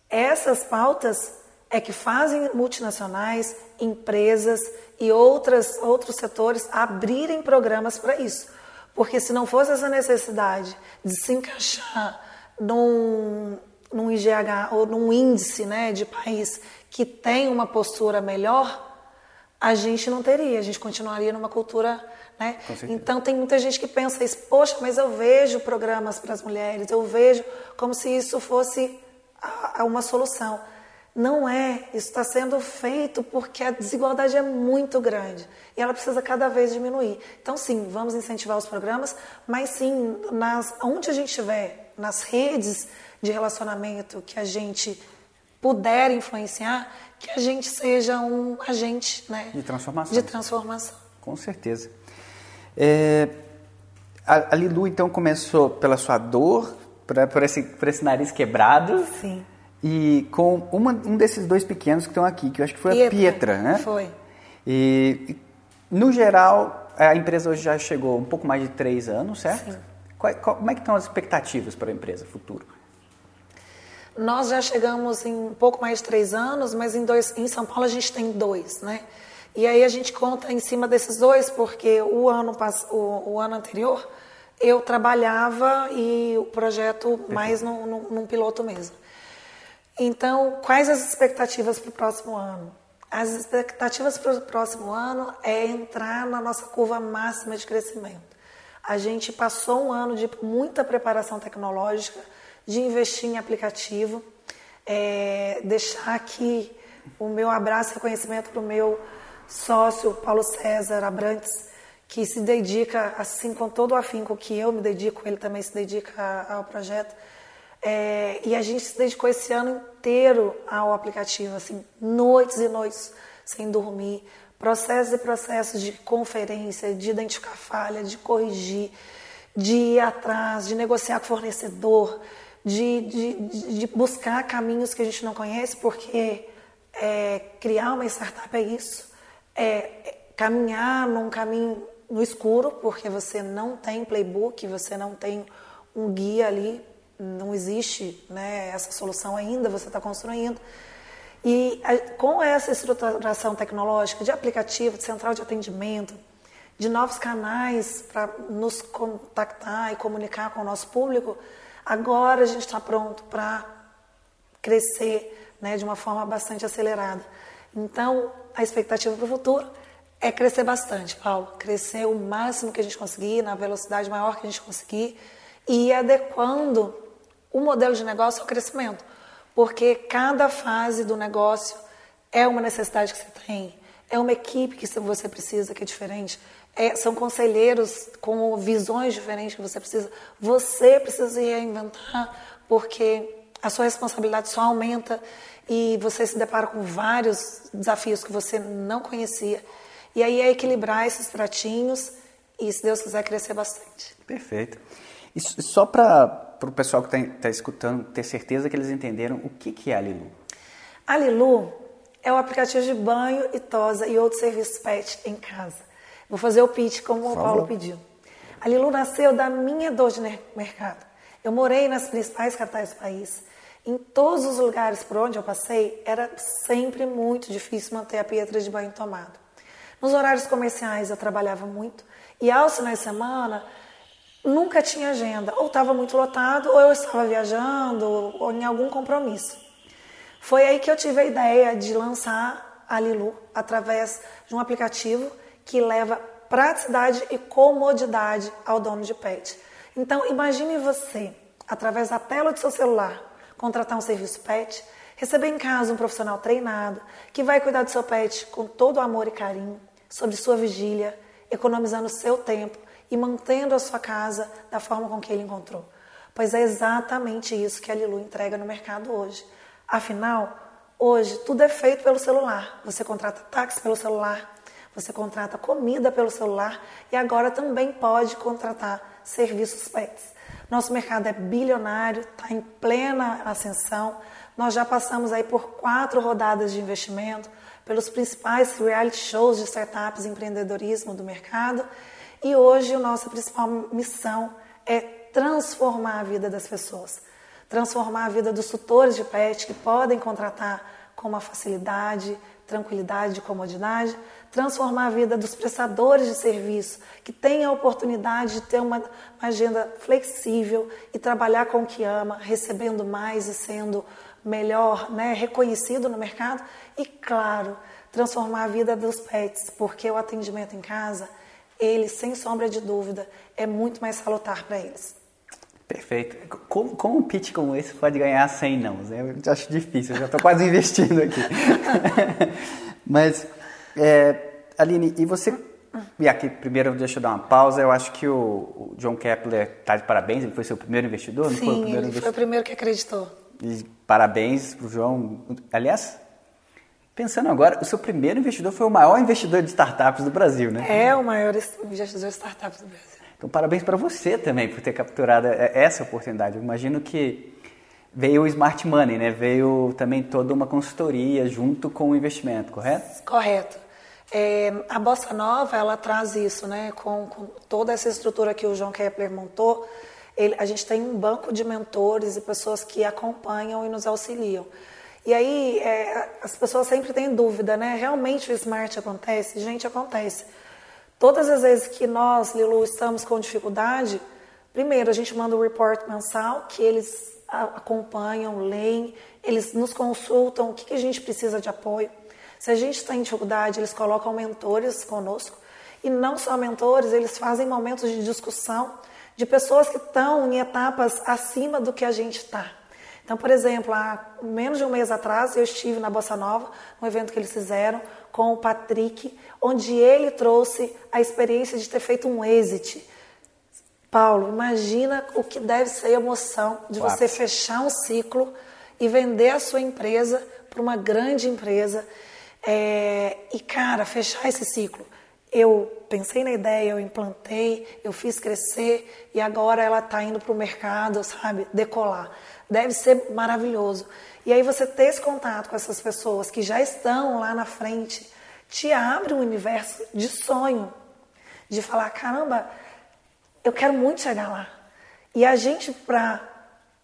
Essas pautas é que fazem multinacionais, empresas e outras, outros setores abrirem programas para isso. Porque se não fosse essa necessidade de se encaixar num, num IGH ou num índice né, de país que tem uma postura melhor, a gente não teria, a gente continuaria numa cultura. Né? Então tem muita gente que pensa isso, poxa, mas eu vejo programas para as mulheres, eu vejo como se isso fosse uma solução. Não é, isso está sendo feito porque a desigualdade é muito grande e ela precisa cada vez diminuir. Então, sim, vamos incentivar os programas, mas sim, nas, onde a gente estiver, nas redes de relacionamento que a gente puder influenciar, que a gente seja um agente né, de transformação. De transformação. Com certeza. É, a, a Lilu, então, começou pela sua dor, por, por, esse, por esse nariz quebrado. Sim. E com uma, um desses dois pequenos que estão aqui, que eu acho que foi Pietra, a Pietra, né? Foi. E, no geral, a empresa hoje já chegou um pouco mais de três anos, certo? Sim. Qual, qual, como é que estão as expectativas para a empresa futuro? Nós já chegamos em um pouco mais de três anos, mas em, dois, em São Paulo a gente tem dois, né? E aí a gente conta em cima desses dois, porque o ano, o, o ano anterior eu trabalhava e o projeto mais num, num, num piloto mesmo. Então, quais as expectativas para o próximo ano? As expectativas para o próximo ano é entrar na nossa curva máxima de crescimento. A gente passou um ano de muita preparação tecnológica, de investir em aplicativo, é, deixar aqui o meu abraço e reconhecimento para o meu sócio, Paulo César Abrantes, que se dedica, assim, com todo o afinco que eu me dedico, ele também se dedica ao projeto. É, e a gente se dedicou esse ano inteiro ao aplicativo, assim, noites e noites sem dormir, processos e processos de conferência, de identificar falha, de corrigir, de ir atrás, de negociar com o fornecedor, de, de, de buscar caminhos que a gente não conhece, porque é, criar uma startup é isso, é caminhar num caminho no escuro, porque você não tem playbook, você não tem um guia ali, não existe né, essa solução ainda, você está construindo. E com essa estruturação tecnológica de aplicativo, de central de atendimento, de novos canais para nos contactar e comunicar com o nosso público, Agora a gente está pronto para crescer né, de uma forma bastante acelerada. Então, a expectativa para o futuro é crescer bastante, Paulo. Crescer o máximo que a gente conseguir, na velocidade maior que a gente conseguir e ir adequando o modelo de negócio ao crescimento. Porque cada fase do negócio é uma necessidade que você tem, é uma equipe que você precisa, que é diferente, é, são conselheiros com visões diferentes que você precisa. Você precisa se reinventar, porque a sua responsabilidade só aumenta e você se depara com vários desafios que você não conhecia. E aí é equilibrar esses pratinhos e, se Deus quiser, crescer bastante. Perfeito. E só para o pessoal que está tá escutando ter certeza que eles entenderam o que, que é a Lilu. A Lilu é o aplicativo de banho e tosa e outros serviços pet em casa. Vou fazer o pitch como o Paulo pediu. A Lilu nasceu da minha dor de mercado. Eu morei nas principais capitais do país. Em todos os lugares por onde eu passei, era sempre muito difícil manter a pietra de banho tomada. Nos horários comerciais eu trabalhava muito e aos finais de semana nunca tinha agenda. Ou estava muito lotado, ou eu estava viajando, ou em algum compromisso. Foi aí que eu tive a ideia de lançar a Lilu através de um aplicativo que leva praticidade e comodidade ao dono de pet. Então, imagine você, através da tela do seu celular, contratar um serviço pet, receber em casa um profissional treinado que vai cuidar do seu pet com todo o amor e carinho, sobre sua vigília, economizando seu tempo e mantendo a sua casa da forma com que ele encontrou. Pois é exatamente isso que a Lilu entrega no mercado hoje. Afinal, hoje tudo é feito pelo celular. Você contrata táxi pelo celular, você contrata comida pelo celular e agora também pode contratar serviços pets. Nosso mercado é bilionário, está em plena ascensão. Nós já passamos aí por quatro rodadas de investimento, pelos principais reality shows de startups e empreendedorismo do mercado. E hoje a nossa principal missão é transformar a vida das pessoas. Transformar a vida dos tutores de pet que podem contratar com uma facilidade, tranquilidade e comodidade, transformar a vida dos prestadores de serviço, que têm a oportunidade de ter uma, uma agenda flexível e trabalhar com o que ama, recebendo mais e sendo melhor, né, reconhecido no mercado. E, claro, transformar a vida dos pets, porque o atendimento em casa, ele, sem sombra de dúvida, é muito mais salutar para eles. Perfeito. Como, como um pitch como esse pode ganhar 100 não? Eu acho difícil, eu já estou quase investindo aqui. Mas, é, Aline, e você... E aqui, primeiro, deixa eu dar uma pausa. Eu acho que o, o John Kepler está de parabéns. Ele foi seu primeiro investidor, Sim, não foi o primeiro ele investidor? foi o primeiro que acreditou. E parabéns para o João. Aliás, pensando agora, o seu primeiro investidor foi o maior investidor de startups do Brasil, né? É o maior investidor de startups do Brasil. Então, parabéns para você também por ter capturado essa oportunidade. Eu imagino que veio o Smart Money, né? Veio também toda uma consultoria junto com o investimento, correto? Correto. É, a Bossa Nova, ela traz isso, né? Com, com, toda essa estrutura que o João Kepler montou, ele, a gente tem um banco de mentores e pessoas que acompanham e nos auxiliam. E aí, é, as pessoas sempre têm dúvida, né? Realmente o Smart acontece? Gente, acontece. Todas as vezes que nós, Lilu, estamos com dificuldade, primeiro a gente manda um report mensal que eles acompanham, leem, eles nos consultam o que, que a gente precisa de apoio. Se a gente está em dificuldade, eles colocam mentores conosco. E não só mentores, eles fazem momentos de discussão de pessoas que estão em etapas acima do que a gente está. Então, por exemplo, há menos de um mês atrás, eu estive na Bossa Nova, um evento que eles fizeram com o Patrick, onde ele trouxe a experiência de ter feito um exit. Paulo, imagina o que deve ser a emoção de claro. você fechar um ciclo e vender a sua empresa para uma grande empresa. É, e, cara, fechar esse ciclo. Eu pensei na ideia, eu implantei, eu fiz crescer e agora ela está indo para o mercado, sabe, decolar. Deve ser maravilhoso. E aí você ter esse contato com essas pessoas que já estão lá na frente, te abre um universo de sonho, de falar, caramba, eu quero muito chegar lá. E a gente, para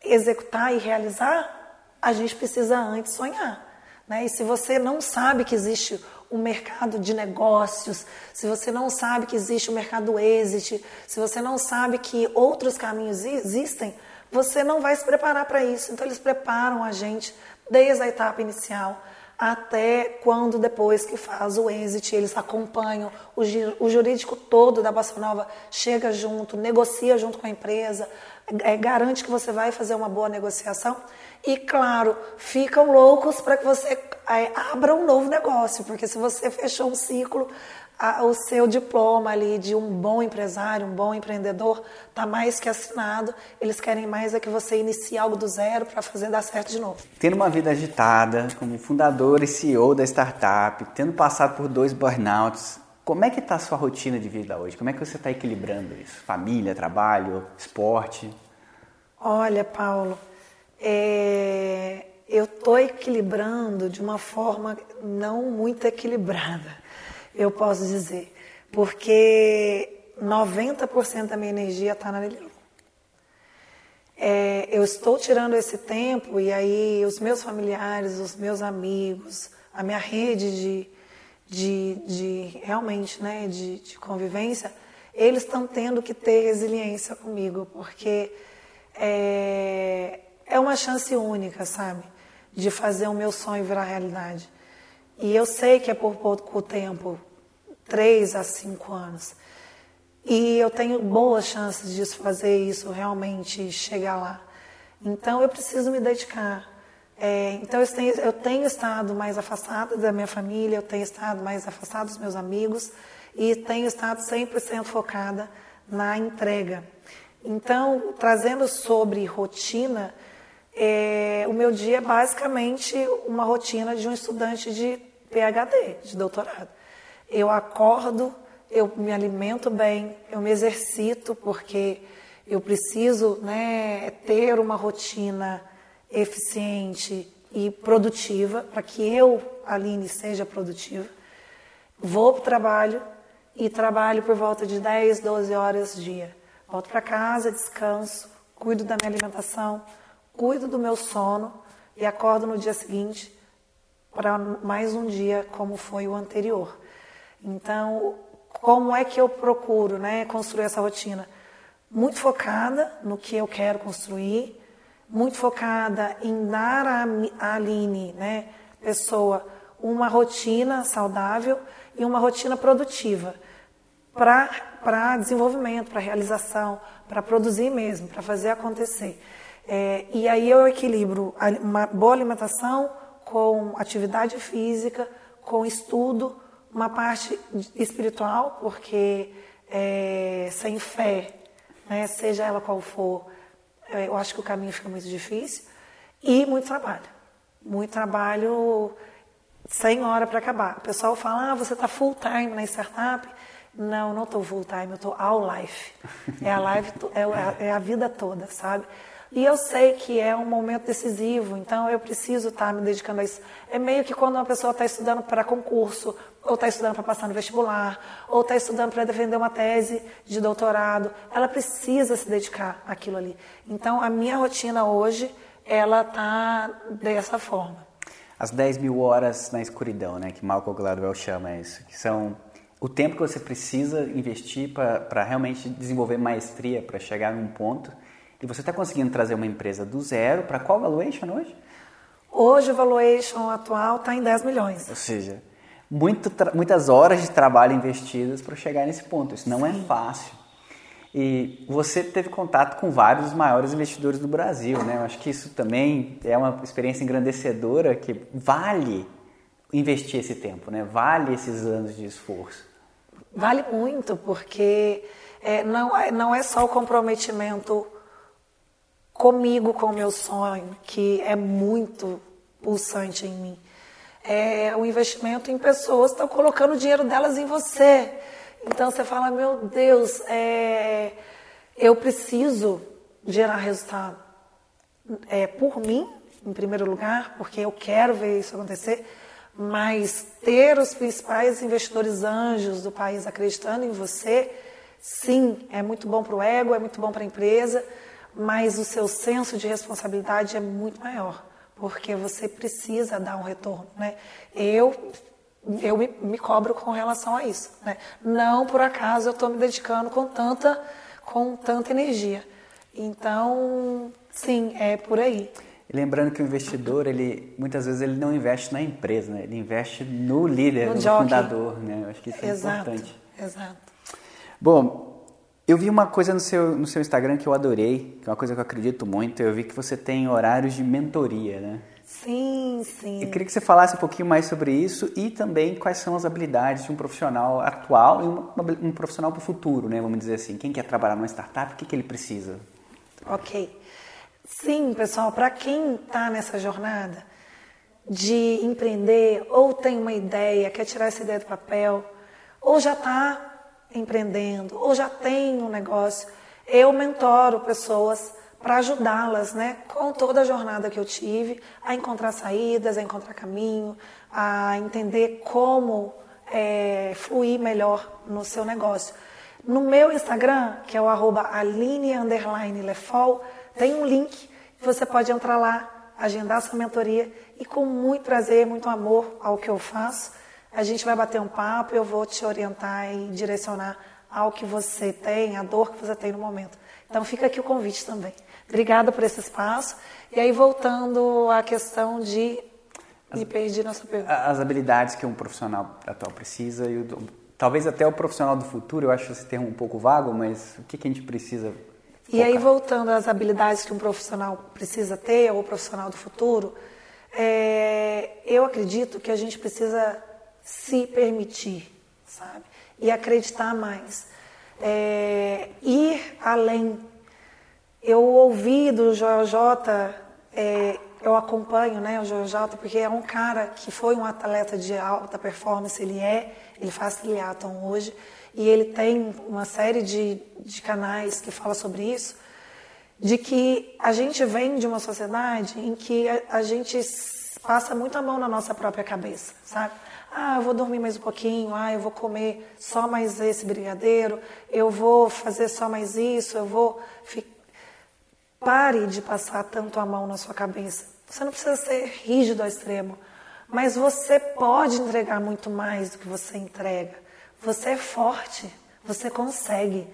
executar e realizar, a gente precisa antes sonhar. Né? E se você não sabe que existe o mercado de negócios, se você não sabe que existe o mercado exit, se você não sabe que outros caminhos existem, você não vai se preparar para isso. Então, eles preparam a gente desde a etapa inicial até quando depois que faz o exit, eles acompanham, o, jurídico todo da Bossa Nova chega junto, negocia junto com a empresa, é, garante que você vai fazer uma boa negociação. E, claro, ficam loucos para que você é, abra um novo negócio, porque se você fechou um ciclo, a, o seu diploma ali de um bom empresário, um bom empreendedor, está mais que assinado. Eles querem mais é que você inicie algo do zero para fazer dar certo de novo. Tendo uma vida agitada, como fundador e CEO da startup, tendo passado por dois burnouts, como é que está a sua rotina de vida hoje? Como é que você está equilibrando isso? Família, trabalho, esporte? Olha, Paulo, é... eu estou equilibrando de uma forma não muito equilibrada eu posso dizer, porque 90% da minha energia está na Lililu. É, eu estou tirando esse tempo e aí os meus familiares, os meus amigos, a minha rede de, de, de realmente, né, de, de convivência, eles estão tendo que ter resiliência comigo, porque é, é uma chance única, sabe, de fazer o meu sonho virar realidade. E eu sei que é por pouco tempo, três a cinco anos. E eu tenho boas chances de fazer isso realmente chegar lá. Então eu preciso me dedicar. É, então eu tenho, eu tenho estado mais afastada da minha família, eu tenho estado mais afastada dos meus amigos e tenho estado 100% focada na entrega. Então, trazendo sobre rotina, é, o meu dia é basicamente uma rotina de um estudante de PhD, de doutorado. Eu acordo, eu me alimento bem, eu me exercito, porque eu preciso né, ter uma rotina eficiente e produtiva, para que eu, Aline, seja produtiva. Vou para o trabalho e trabalho por volta de 10, 12 horas dia. Volto para casa, descanso, cuido da minha alimentação, cuido do meu sono e acordo no dia seguinte para mais um dia como foi o anterior. Então, como é que eu procuro né, construir essa rotina? Muito focada no que eu quero construir, muito focada em dar à Aline, né, pessoa, uma rotina saudável e uma rotina produtiva. para desenvolvimento, para realização, para produzir mesmo, para fazer acontecer. É, e aí eu equilibro uma boa alimentação com atividade física, com estudo, uma parte espiritual, porque é, sem fé, né, seja ela qual for, é, eu acho que o caminho fica muito difícil, e muito trabalho. Muito trabalho sem hora para acabar. O pessoal fala, ah, você está full time na startup. Não, não estou full time, eu estou all life. É a live, é, é a vida toda, sabe? E eu sei que é um momento decisivo, então eu preciso estar tá me dedicando a isso. É meio que quando uma pessoa está estudando para concurso, ou está estudando para passar no vestibular, ou está estudando para defender uma tese de doutorado, ela precisa se dedicar àquilo ali. Então a minha rotina hoje, ela está dessa forma. As 10 mil horas na escuridão, né, que Malcolm Gladwell chama isso, que são o tempo que você precisa investir para realmente desenvolver maestria, para chegar num ponto e você está conseguindo trazer uma empresa do zero para qual valuation hoje? Hoje o valuation atual está em 10 milhões. Ou seja, muito muitas horas de trabalho investidas para chegar nesse ponto. Isso não é Sim. é fácil. E você teve contato com vários dos maiores investidores do Brasil, né? Eu acho que isso também é uma experiência engrandecedora que vale investir esse tempo, né? Vale esses anos de esforço. Vale muito, porque é, não, é, não é só o comprometimento comigo, com o meu sonho, que é muito pulsante em mim. É o um investimento em pessoas que estão colocando o dinheiro delas em você. Então você fala, meu Deus, é, eu preciso gerar resultado. É, por mim, em primeiro lugar, porque eu quero ver isso acontecer, mas ter os principais investidores anjos do país acreditando em você, sim, é muito bom para o ego, é muito bom para a empresa mas o seu senso de responsabilidade é muito maior, porque você precisa dar um retorno, né? Eu eu me, me cobro com relação a isso, né? Não por acaso eu estou me dedicando com tanta com tanta energia. Então, sim, é por aí. E lembrando que o investidor, ele muitas vezes ele não investe na empresa, né? Ele investe no líder, no, no fundador, né? Eu acho que isso é exato, importante. Exato. Bom, eu vi uma coisa no seu, no seu Instagram que eu adorei, que é uma coisa que eu acredito muito. Eu vi que você tem horários de mentoria, né? Sim, sim. Eu queria que você falasse um pouquinho mais sobre isso e também quais são as habilidades de um profissional atual e um, um profissional para o futuro, né? Vamos dizer assim. Quem quer trabalhar numa startup, o que, que ele precisa? Ok. Sim, pessoal, para quem está nessa jornada de empreender ou tem uma ideia, quer tirar essa ideia do papel, ou já está empreendendo ou já tem um negócio, eu mentoro pessoas para ajudá-las, né, com toda a jornada que eu tive, a encontrar saídas, a encontrar caminho, a entender como é, fluir melhor no seu negócio. No meu Instagram, que é o arroba aline_lefol, tem um link você pode entrar lá, agendar sua mentoria e com muito prazer, muito amor ao que eu faço, a gente vai bater um papo, eu vou te orientar e direcionar ao que você tem, a dor que você tem no momento. Então fica aqui o convite também. Obrigada por esse espaço. E aí voltando à questão de me perdi na sua pergunta. As habilidades que um profissional atual precisa e o, talvez até o profissional do futuro, eu acho esse termo um pouco vago, mas o que, que a gente precisa e aí, voltando às habilidades que um profissional precisa ter, ou o profissional do futuro, é, eu acredito que a gente precisa se permitir, sabe? E acreditar mais. É, ir além. Eu ouvi do Joel J, é, eu acompanho né, o Joel J, porque é um cara que foi um atleta de alta performance, ele é, ele faz triatlon hoje, e ele tem uma série de, de canais que fala sobre isso, de que a gente vem de uma sociedade em que a, a gente passa muito a mão na nossa própria cabeça, sabe? Ah, eu vou dormir mais um pouquinho, ah, eu vou comer só mais esse brigadeiro, eu vou fazer só mais isso, eu vou. Pare de passar tanto a mão na sua cabeça. Você não precisa ser rígido ao extremo, mas você pode entregar muito mais do que você entrega. Você é forte, você consegue,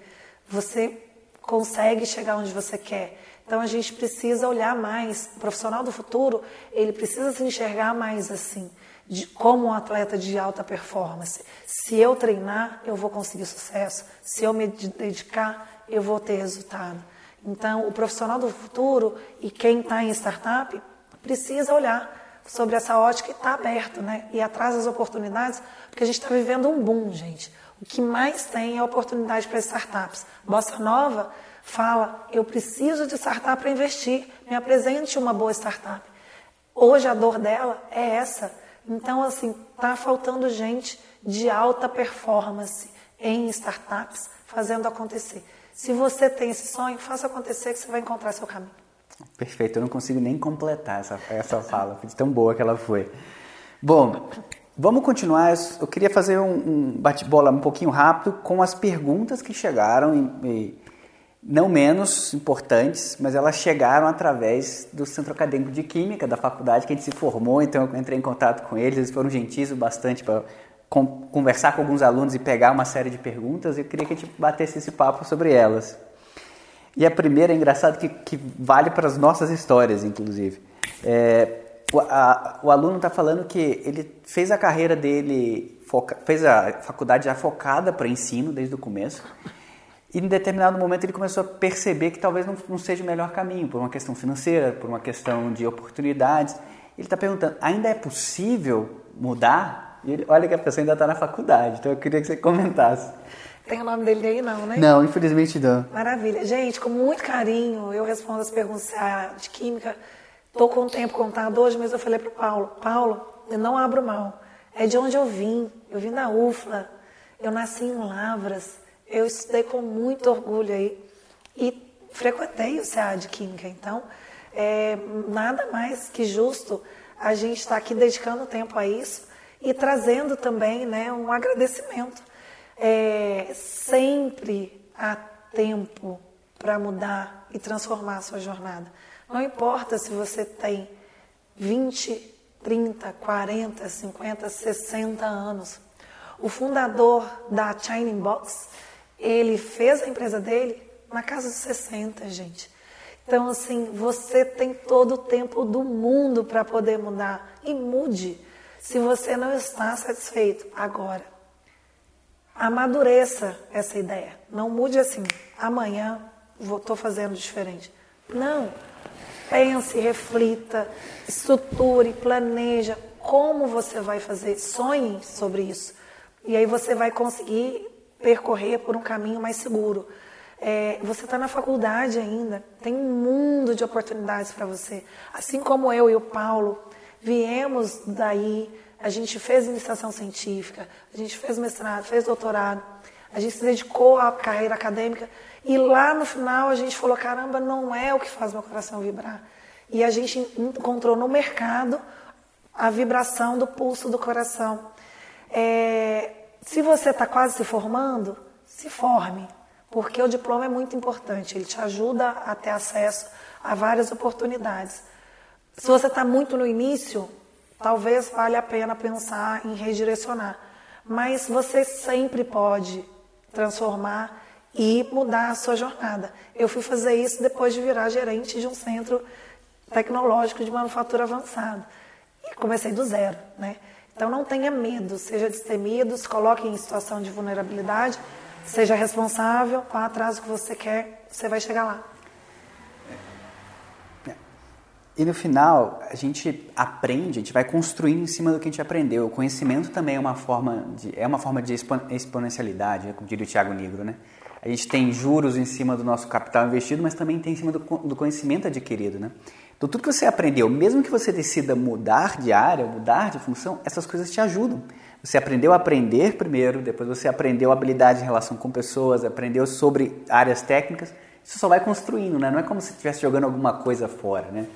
você consegue chegar onde você quer. Então a gente precisa olhar mais. O profissional do futuro, ele precisa se enxergar mais assim de, como um atleta de alta performance. Se eu treinar, eu vou conseguir sucesso. Se eu me dedicar, eu vou ter resultado. Então, o profissional do futuro e quem está em startup precisa olhar sobre essa ótica e está aberto, né? E atrás das oportunidades, porque a gente está vivendo um boom, gente. O que mais tem é oportunidade para startups. Bossa Nova fala, eu preciso de startup para investir, me apresente uma boa startup. Hoje a dor dela é essa. Então, assim, está faltando gente de alta performance em startups fazendo acontecer. Se você tem esse sonho, faça acontecer que você vai encontrar seu caminho. Perfeito, eu não consigo nem completar essa, essa fala, tão boa que ela foi. Bom, vamos continuar. Eu queria fazer um, um bate-bola um pouquinho rápido com as perguntas que chegaram, e, e, não menos importantes, mas elas chegaram através do Centro Acadêmico de Química da faculdade que a gente se formou, então eu entrei em contato com eles, eles foram gentis o bastante para conversar com alguns alunos e pegar uma série de perguntas. Eu queria que a gente batesse esse papo sobre elas. E a primeira é engraçado que, que vale para as nossas histórias, inclusive. É, o, a, o, aluno está falando que ele fez a carreira dele, foca, fez a faculdade já focada para ensino desde o começo. E em determinado momento ele começou a perceber que talvez não, não seja o melhor caminho, por uma questão financeira, por uma questão de oportunidades. Ele está perguntando: ainda é possível mudar? E ele, olha que a pessoa ainda está na faculdade, então eu queria que você comentasse. Tem o nome dele aí não, né? Não, infelizmente não. Maravilha. Gente, com muito carinho, eu respondo as perguntas de química. Estou com o tempo contado hoje, mas eu falei para o Paulo, Paulo, eu não abro mão. É de onde eu vim. Eu vim da UFLA. Eu nasci em Lavras. Eu estudei com muito orgulho aí. E frequentei o CA de Química. Então, é nada mais que justo a gente estar tá aqui dedicando tempo a isso e trazendo também né, um agradecimento é, sempre há tempo para mudar e transformar a sua jornada. Não importa se você tem 20, 30, 40, 50, 60 anos. O fundador da Shining Box, ele fez a empresa dele na casa dos 60, gente. Então, assim, você tem todo o tempo do mundo para poder mudar. E mude se você não está satisfeito agora amadureça essa ideia. Não mude assim, amanhã estou fazendo diferente. Não. Pense, reflita, estruture, planeja como você vai fazer. Sonhe sobre isso. E aí você vai conseguir percorrer por um caminho mais seguro. É, você está na faculdade ainda, tem um mundo de oportunidades para você. Assim como eu e o Paulo viemos daí a gente fez iniciação científica, a gente fez mestrado, fez doutorado, a gente se dedicou à carreira acadêmica e lá no final a gente falou: caramba, não é o que faz meu coração vibrar. E a gente encontrou no mercado a vibração do pulso do coração. É, se você está quase se formando, se forme, porque o diploma é muito importante, ele te ajuda a ter acesso a várias oportunidades. Se você está muito no início, talvez valha a pena pensar em redirecionar. Mas você sempre pode transformar e mudar a sua jornada. Eu fui fazer isso depois de virar gerente de um centro tecnológico de manufatura avançada. E comecei do zero, né? Então não tenha medo, seja destemido, se coloque em situação de vulnerabilidade, seja responsável, vá atrás do que você quer, você vai chegar lá. E no final, a gente aprende, a gente vai construindo em cima do que a gente aprendeu. O conhecimento também é uma forma de, é uma forma de exponencialidade, como diria o Tiago Negro, né? A gente tem juros em cima do nosso capital investido, mas também tem em cima do, do conhecimento adquirido, né? Então, tudo que você aprendeu, mesmo que você decida mudar de área, mudar de função, essas coisas te ajudam. Você aprendeu a aprender primeiro, depois você aprendeu habilidade em relação com pessoas, aprendeu sobre áreas técnicas, isso só vai construindo, né? Não é como se estivesse jogando alguma coisa fora, né?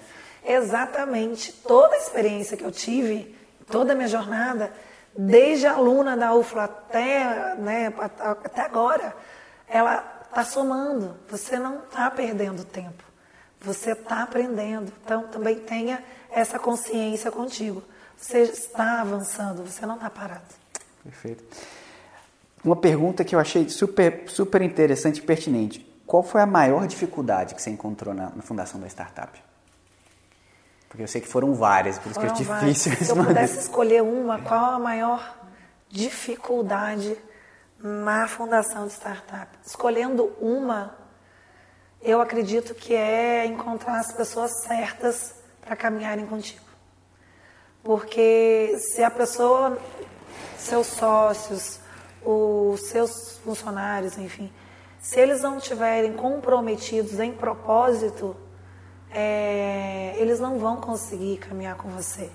exatamente toda a experiência que eu tive, toda a minha jornada, desde aluna da UFLA até, né, até agora, ela está somando. Você não está perdendo tempo. Você está aprendendo. Então, também tenha essa consciência contigo. Você está avançando, você não está parado. Perfeito. Uma pergunta que eu achei super, super interessante e pertinente. Qual foi a maior dificuldade que você encontrou na, na fundação da startup? Porque eu sei que foram várias, por isso foram que é difícil várias. Se eu pudesse escolher uma, qual a maior dificuldade na fundação de startup? Escolhendo uma, eu acredito que é encontrar as pessoas certas para caminharem contigo. Porque se a pessoa, seus sócios, os seus funcionários, enfim, se eles não estiverem comprometidos em propósito, é, eles não vão conseguir caminhar com você.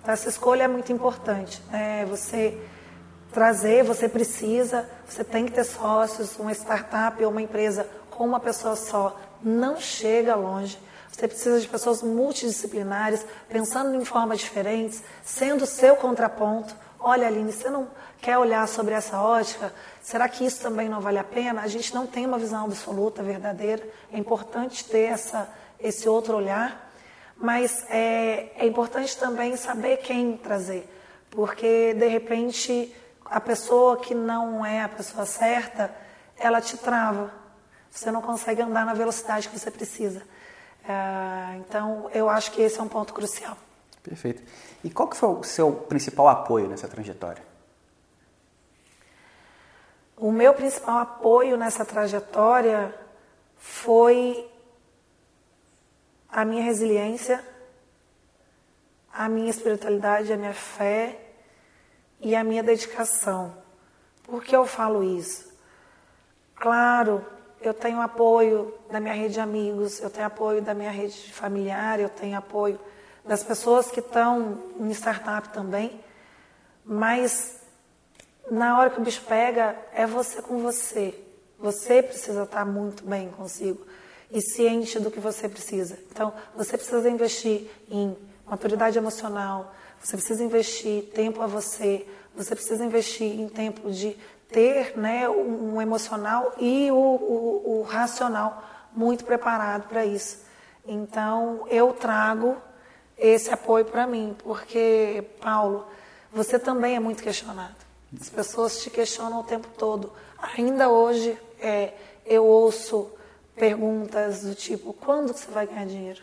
Então, essa escolha é muito importante. Né? Você trazer, você precisa, você tem que ter sócios, uma startup ou uma empresa com uma pessoa só não chega longe. Você precisa de pessoas multidisciplinares, pensando em formas diferentes, sendo seu contraponto. Olha, Aline, você não quer olhar sobre essa ótica? Será que isso também não vale a pena? A gente não tem uma visão absoluta, verdadeira. É importante ter essa, esse outro olhar, mas é, é importante também saber quem trazer, porque de repente a pessoa que não é a pessoa certa, ela te trava. Você não consegue andar na velocidade que você precisa. É, então, eu acho que esse é um ponto crucial. Perfeito. E qual que foi o seu principal apoio nessa trajetória? O meu principal apoio nessa trajetória foi a minha resiliência, a minha espiritualidade, a minha fé e a minha dedicação. Por que eu falo isso? Claro, eu tenho apoio da minha rede de amigos, eu tenho apoio da minha rede familiar, eu tenho apoio das pessoas que estão em startup também, mas na hora que o bicho pega, é você com você. Você precisa estar muito bem consigo e ciente do que você precisa. Então, você precisa investir em maturidade emocional, você precisa investir tempo a você, você precisa investir em tempo de ter né, um emocional e o, o, o racional muito preparado para isso. Então, eu trago esse apoio para mim, porque, Paulo, você também é muito questionado. As pessoas te questionam o tempo todo. Ainda hoje é, eu ouço perguntas do tipo: quando você vai ganhar dinheiro?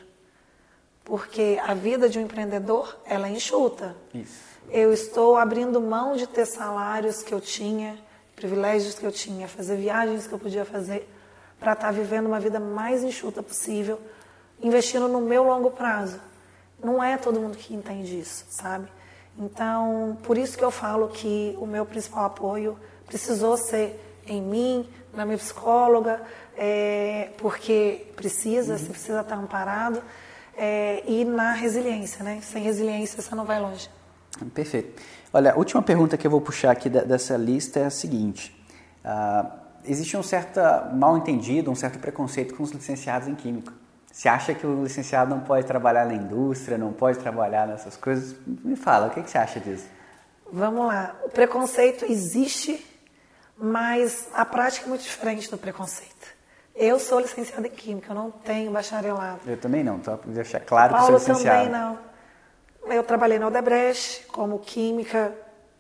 Porque a vida de um empreendedor ela é enxuta. Isso. Eu estou abrindo mão de ter salários que eu tinha, privilégios que eu tinha, fazer viagens que eu podia fazer, para estar tá vivendo uma vida mais enxuta possível, investindo no meu longo prazo. Não é todo mundo que entende isso, sabe? Então, por isso que eu falo que o meu principal apoio precisou ser em mim, na minha psicóloga, é, porque precisa, uhum. você precisa estar amparado, é, e na resiliência, né? Sem resiliência você não vai longe. Perfeito. Olha, a última pergunta que eu vou puxar aqui dessa lista é a seguinte. Uh, existe um certo mal entendido, um certo preconceito com os licenciados em Química. Você acha que o licenciado não pode trabalhar na indústria, não pode trabalhar nessas coisas? Me fala, o que, que você acha disso? Vamos lá. O preconceito existe, mas a prática é muito diferente do preconceito. Eu sou licenciada em Química, eu não tenho bacharelado. Eu também não, então deixar claro Paulo que sou licenciado. também não. Eu trabalhei na Odebrecht como Química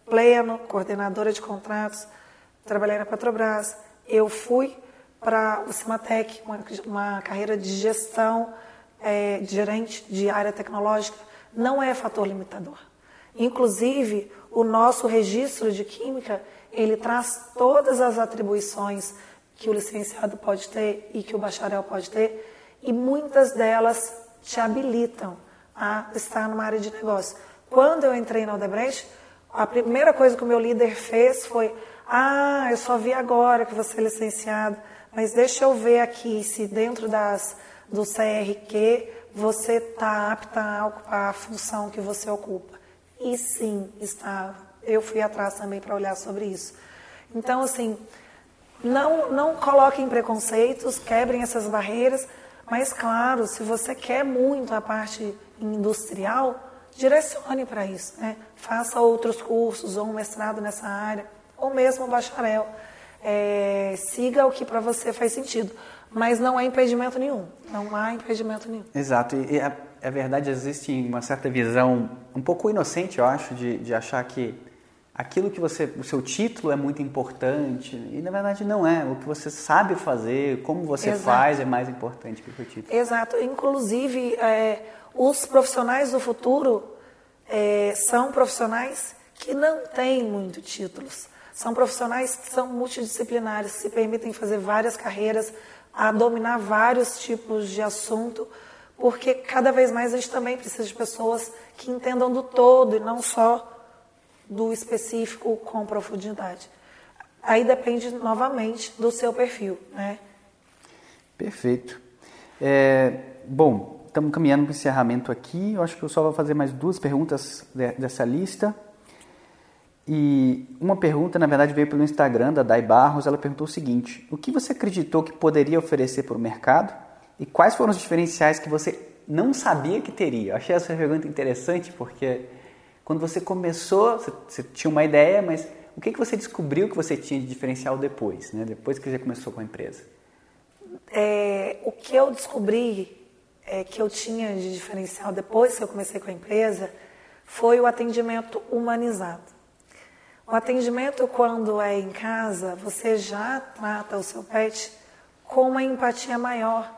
pleno, coordenadora de contratos, trabalhei na Petrobras. Eu fui para o Cimatec, uma, uma carreira de gestão é, de gerente de área tecnológica, não é fator limitador. Inclusive, o nosso registro de química, ele traz todas as atribuições que o licenciado pode ter e que o bacharel pode ter, e muitas delas te habilitam a estar numa área de negócio. Quando eu entrei na Odebrecht, a primeira coisa que o meu líder fez foi: Ah, eu só vi agora que você é licenciado. Mas deixa eu ver aqui se dentro das, do CRQ você está apta a ocupar a função que você ocupa. E sim, estava. Eu fui atrás também para olhar sobre isso. Então, assim, não, não coloquem preconceitos, quebrem essas barreiras, mas, claro, se você quer muito a parte industrial, direcione para isso. Né? Faça outros cursos, ou um mestrado nessa área, ou mesmo um bacharel é, siga o que para você faz sentido. Mas não há impedimento nenhum. Não há impedimento nenhum. Exato. E a, a verdade existe uma certa visão um pouco inocente, eu acho, de, de achar que aquilo que você, o seu título é muito importante e na verdade não é. O que você sabe fazer, como você Exato. faz é mais importante que o título. Exato. Inclusive, é, os profissionais do futuro é, são profissionais que não têm muito títulos. São profissionais que são multidisciplinares, se permitem fazer várias carreiras, a dominar vários tipos de assunto, porque cada vez mais a gente também precisa de pessoas que entendam do todo e não só do específico com profundidade. Aí depende novamente do seu perfil, né? Perfeito. É, bom, estamos caminhando para o encerramento aqui. Eu acho que eu só vou fazer mais duas perguntas dessa lista. E uma pergunta, na verdade, veio pelo Instagram da Dai Barros. Ela perguntou o seguinte: O que você acreditou que poderia oferecer para o mercado e quais foram os diferenciais que você não sabia que teria? Eu achei essa pergunta interessante porque quando você começou, você, você tinha uma ideia, mas o que, que você descobriu que você tinha de diferencial depois, né? depois que você começou com a empresa? É, o que eu descobri é, que eu tinha de diferencial depois que eu comecei com a empresa foi o atendimento humanizado. O atendimento, quando é em casa, você já trata o seu pet com uma empatia maior,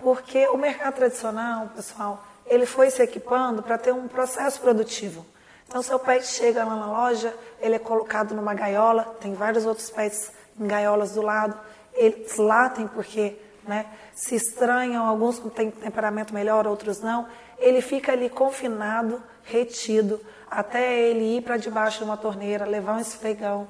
porque o mercado tradicional, pessoal, ele foi se equipando para ter um processo produtivo. Então, seu pet chega lá na loja, ele é colocado numa gaiola, tem vários outros pets em gaiolas do lado, eles latem porque né, se estranham, alguns têm temperamento melhor, outros não. Ele fica ali confinado, retido, até ele ir para debaixo de uma torneira, levar um esfregão,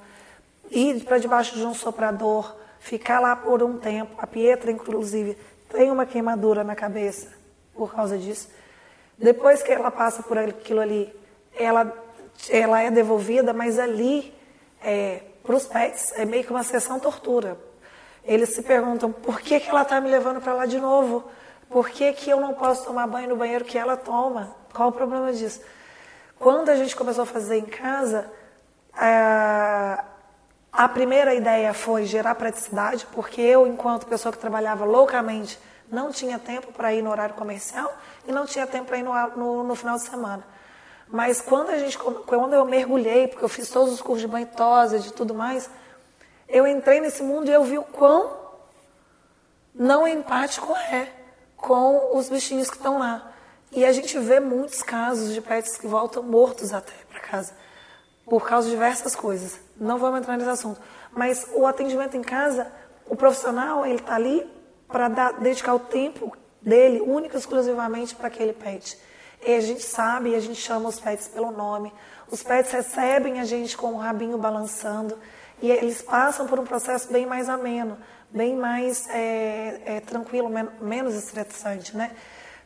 ir para debaixo de um soprador, ficar lá por um tempo. A Pietra, inclusive, tem uma queimadura na cabeça por causa disso. Depois que ela passa por aquilo ali, ela, ela é devolvida, mas ali, é, para os pets, é meio que uma sessão tortura. Eles se perguntam por que, que ela está me levando para lá de novo? Por que, que eu não posso tomar banho no banheiro que ela toma? Qual o problema disso? Quando a gente começou a fazer em casa, a, a primeira ideia foi gerar praticidade, porque eu, enquanto pessoa que trabalhava loucamente, não tinha tempo para ir no horário comercial e não tinha tempo para ir no, no, no, final de semana. Mas quando a gente, quando eu mergulhei, porque eu fiz todos os cursos de banho tosa, de tudo mais, eu entrei nesse mundo e eu vi o quão não empático é com os bichinhos que estão lá. E a gente vê muitos casos de pets que voltam mortos até para casa, por causa de diversas coisas. Não vamos entrar nesse assunto. Mas o atendimento em casa, o profissional, ele está ali para dedicar o tempo dele única e exclusivamente para aquele pet. E a gente sabe, e a gente chama os pets pelo nome. Os pets recebem a gente com o rabinho balançando e eles passam por um processo bem mais ameno, bem mais é, é, tranquilo, men menos estressante, né?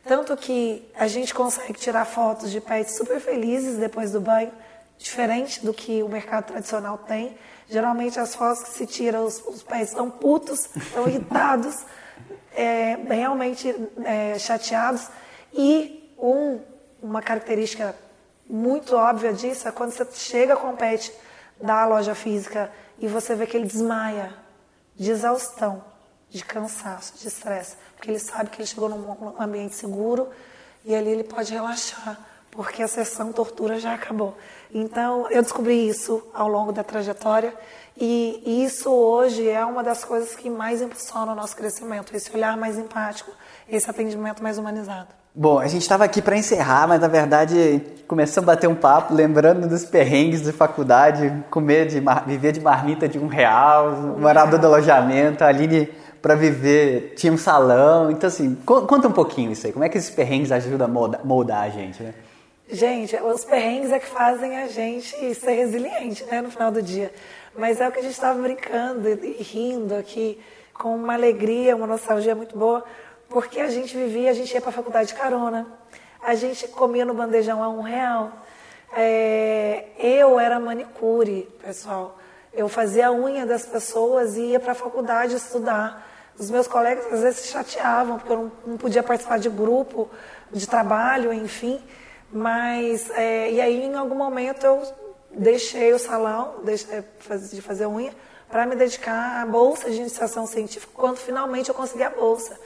Tanto que a gente consegue tirar fotos de pets super felizes depois do banho, diferente do que o mercado tradicional tem. Geralmente as fotos que se tiram, os, os pets estão putos, estão irritados, é, realmente é, chateados. E um, uma característica muito óbvia disso é quando você chega com o pet da loja física e você vê que ele desmaia de exaustão de cansaço, de estresse, porque ele sabe que ele chegou num ambiente seguro e ali ele pode relaxar, porque a sessão tortura já acabou. Então, eu descobri isso ao longo da trajetória e isso hoje é uma das coisas que mais impulsiona o nosso crescimento, esse olhar mais empático, esse atendimento mais humanizado. Bom, a gente estava aqui para encerrar, mas na verdade começamos a bater um papo, lembrando dos perrengues de faculdade, comer de viver de marmita de um real, morador do alojamento, a Aline para viver, tinha um salão. Então, assim, conta um pouquinho isso aí. Como é que esses perrengues ajudam a moldar a gente, né? Gente, os perrengues é que fazem a gente ser resiliente, né, no final do dia. Mas é o que a gente estava brincando e rindo aqui, com uma alegria, uma nostalgia muito boa, porque a gente vivia, a gente ia para a faculdade de carona, a gente comia no bandejão a um real. É, eu era manicure, pessoal. Eu fazia a unha das pessoas e ia para a faculdade estudar. Os meus colegas às vezes se chateavam, porque eu não, não podia participar de grupo, de trabalho, enfim. Mas, é, e aí em algum momento eu deixei o salão deixei, de fazer unha para me dedicar à bolsa de iniciação científica, quando finalmente eu consegui a bolsa.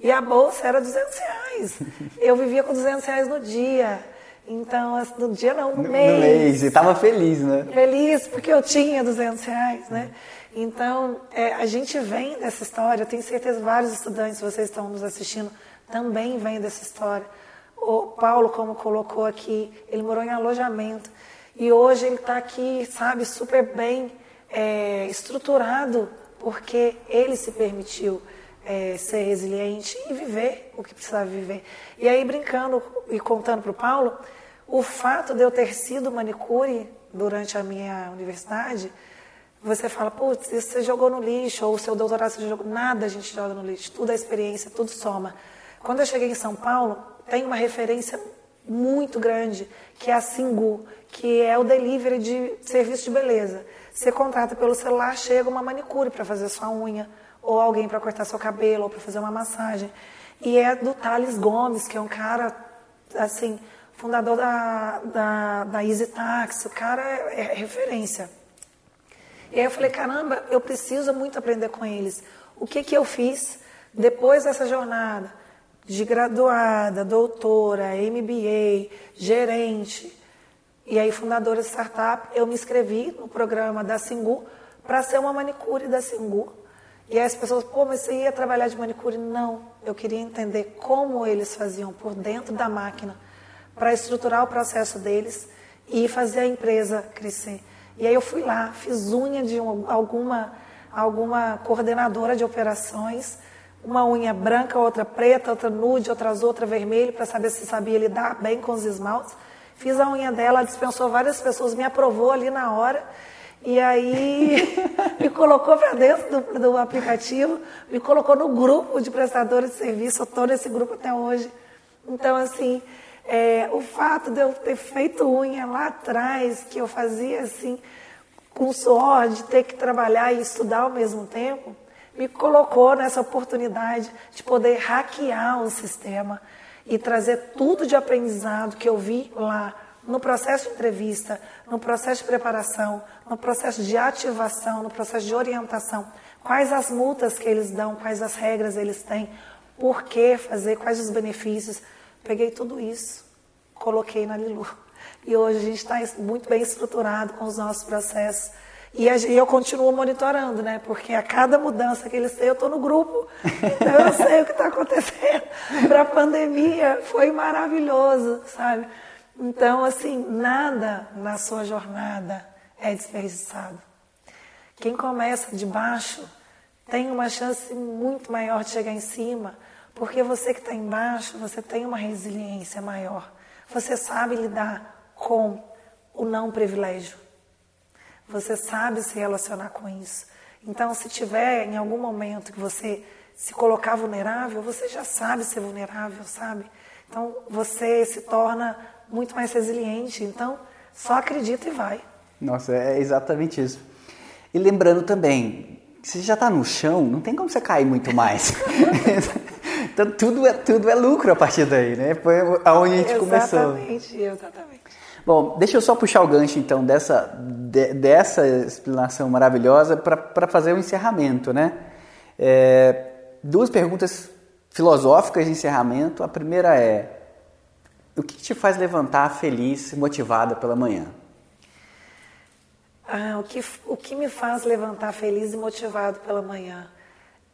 E a bolsa era 200 reais. Eu vivia com 200 reais no dia. Então, no dia não, no, no mês. No mês, e estava feliz, né? Feliz porque eu tinha 200 reais, né? Então, é, a gente vem dessa história, eu tenho certeza vários estudantes, vocês estão nos assistindo, também vêm dessa história. O Paulo, como colocou aqui, ele morou em alojamento e hoje ele está aqui, sabe, super bem é, estruturado, porque ele se permitiu é, ser resiliente e viver o que precisava viver. E aí, brincando e contando para o Paulo, o fato de eu ter sido manicure durante a minha universidade, você fala, putz, isso você jogou no lixo, ou o seu doutorado você jogou. Nada a gente joga no lixo, tudo é experiência, tudo soma. Quando eu cheguei em São Paulo, tem uma referência muito grande, que é a Singu, que é o delivery de serviço de beleza. Você contrata pelo celular, chega uma manicure para fazer sua unha, ou alguém para cortar seu cabelo, ou para fazer uma massagem. E é do Thales Gomes, que é um cara, assim, fundador da, da, da Easy Taxi, o cara é, é referência. E aí eu falei, caramba, eu preciso muito aprender com eles. O que, que eu fiz depois dessa jornada? De graduada, doutora, MBA, gerente, e aí fundadora de startup, eu me inscrevi no programa da Singu para ser uma manicure da Singu. E as pessoas, pô, mas você ia trabalhar de manicure? Não, eu queria entender como eles faziam por dentro da máquina para estruturar o processo deles e fazer a empresa crescer. E aí eu fui lá, fiz unha de alguma, alguma coordenadora de operações, uma unha branca, outra preta, outra nude, outra azul, outra vermelha, para saber se sabia lidar bem com os esmaltes. Fiz a unha dela, dispensou várias pessoas, me aprovou ali na hora. E aí me colocou para dentro do, do, aplicativo, me colocou no grupo de prestadores de serviço, eu estou nesse grupo até hoje. Então, assim, é, o fato de eu ter feito unha lá atrás, que eu fazia assim, com suor, de ter que trabalhar e estudar ao mesmo tempo, me colocou nessa oportunidade de poder hackear o sistema e trazer tudo de aprendizado que eu vi lá no processo de entrevista, no processo de preparação, no processo de ativação, no processo de orientação. Quais as multas que eles dão, quais as regras eles têm, por que fazer, quais os benefícios. Peguei tudo isso, coloquei na Lilu. E hoje a gente está muito bem estruturado com os nossos processos. E, eu continuo monitorando, né? Porque a cada mudança que eles têm, eu estou no grupo. Então eu sei o que está acontecendo. Para a pandemia foi maravilhoso, sabe? Então, assim, nada na sua jornada é desperdiçado. Quem começa de baixo tem uma chance muito maior de chegar em cima, porque você que está embaixo, você tem uma resiliência maior. Você sabe lidar com o não privilégio. Você sabe se relacionar com isso. Então, se tiver em algum momento que você se colocar vulnerável, você já sabe ser vulnerável, sabe? Então, você se torna muito mais resiliente. Então, só acredita e vai. Nossa, é exatamente isso. E lembrando também, se já está no chão, não tem como você cair muito mais. Então tudo é, tudo é lucro a partir daí, né? Foi aonde a gente exatamente, começou. Exatamente, exatamente. Bom, deixa eu só puxar o gancho então dessa, de, dessa explanação maravilhosa para fazer o encerramento, né? É, duas perguntas filosóficas de encerramento. A primeira é: o que te faz levantar feliz, motivada pela manhã? Ah, o, que, o que me faz levantar feliz e motivado pela manhã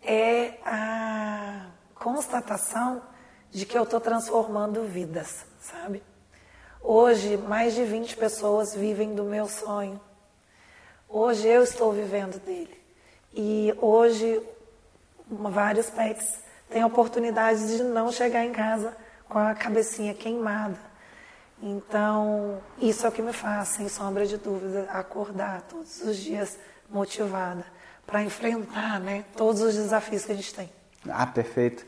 é a constatação de que eu estou transformando vidas, sabe? Hoje, mais de 20 pessoas vivem do meu sonho. Hoje eu estou vivendo dele. E hoje, vários pets têm oportunidade de não chegar em casa com a cabecinha queimada. Então, isso é o que me faz, sem sombra de dúvida, acordar todos os dias motivada para enfrentar né, todos os desafios que a gente tem. Ah, perfeito.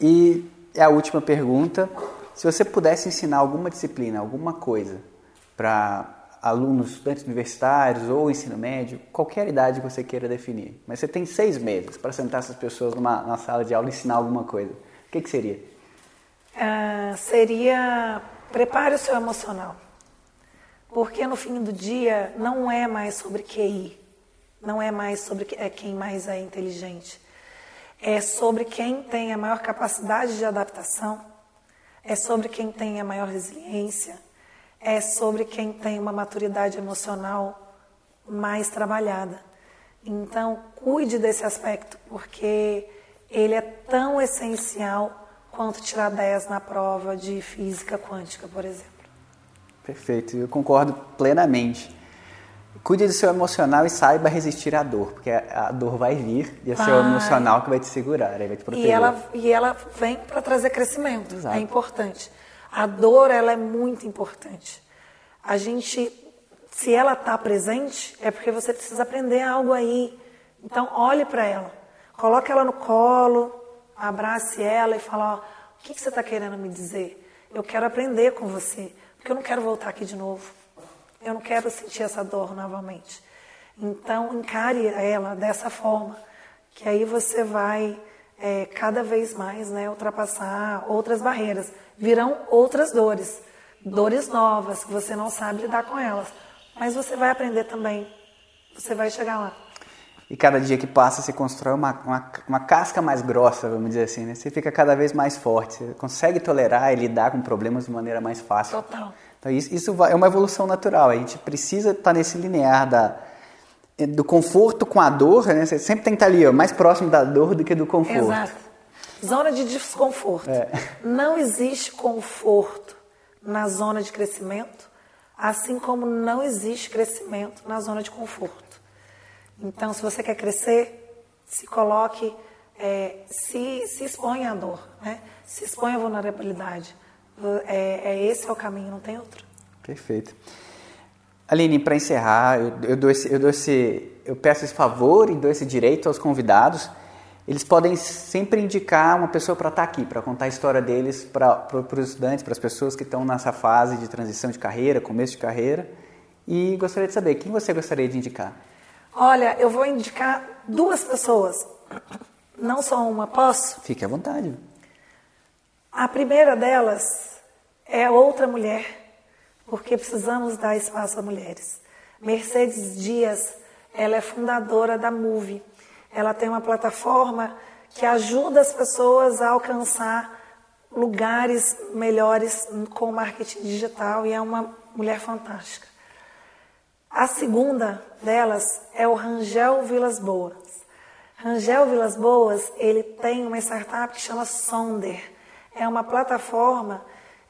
E a última pergunta: se você pudesse ensinar alguma disciplina, alguma coisa para alunos, estudantes universitários ou ensino médio, qualquer idade que você queira definir, mas você tem seis meses para sentar essas pessoas numa, numa, sala de aula e ensinar alguma coisa, o que, que seria? Uh, seria prepare o seu emocional. Porque no fim do dia não é mais sobre QI, não é mais sobre é quem mais é inteligente é sobre quem tem a maior capacidade de adaptação, é sobre quem tem a maior resiliência, é sobre quem tem uma maturidade emocional mais trabalhada. Então, cuide desse aspecto, porque ele é tão essencial quanto tirar 10 na prova de física quântica, por exemplo. Perfeito, eu concordo plenamente. Cuide do seu emocional e saiba resistir à dor, porque a dor vai vir e é vai. seu emocional que vai te segurar, vai te proteger. E ela, e ela vem para trazer crescimento, Exato. é importante. A dor, ela é muito importante. A gente, se ela está presente, é porque você precisa aprender algo aí. Então, olhe para ela. Coloque ela no colo, abrace ela e fale, ó, o que, que você está querendo me dizer? Eu quero aprender com você, porque eu não quero voltar aqui de novo. Eu não quero sentir essa dor novamente. Então, encare ela dessa forma, que aí você vai é, cada vez mais né, ultrapassar outras barreiras virão outras dores, dores novas que você não sabe lidar com elas, mas você vai aprender também, você vai chegar lá. E cada dia que passa, você constrói uma, uma, uma, casca mais grossa, vamos dizer assim, né? Você fica cada vez mais forte, você consegue tolerar e lidar com problemas de maneira mais fácil. Total. Então isso, isso é uma evolução natural, a gente precisa estar nesse linear da, do conforto com a dor, né? Você sempre tem que estar ali, ó, mais próximo da dor do que do conforto. Exato. Zona de desconforto. É. Não existe conforto na zona de crescimento, assim como não existe crescimento na zona de conforto. Então, se você quer crescer, se coloque, é, se, se expõe à dor, né? se expõe à vulnerabilidade. É, é esse é o caminho, não tem outro. Perfeito. Aline, para encerrar, eu, eu, dou esse, eu, dou esse, eu peço esse favor e dou esse direito aos convidados eles podem sempre indicar uma pessoa para estar tá aqui, para contar a história deles para os estudantes, para as pessoas que estão nessa fase de transição de carreira, começo de carreira. E gostaria de saber, quem você gostaria de indicar? Olha, eu vou indicar duas pessoas, não só uma, posso? Fique à vontade. A primeira delas é outra mulher, porque precisamos dar espaço a mulheres. Mercedes Dias, ela é fundadora da Move ela tem uma plataforma que ajuda as pessoas a alcançar lugares melhores com o marketing digital e é uma mulher fantástica. A segunda delas é o Rangel Vilas Boas. Rangel Vilas Boas, ele tem uma startup que chama Sonder. É uma plataforma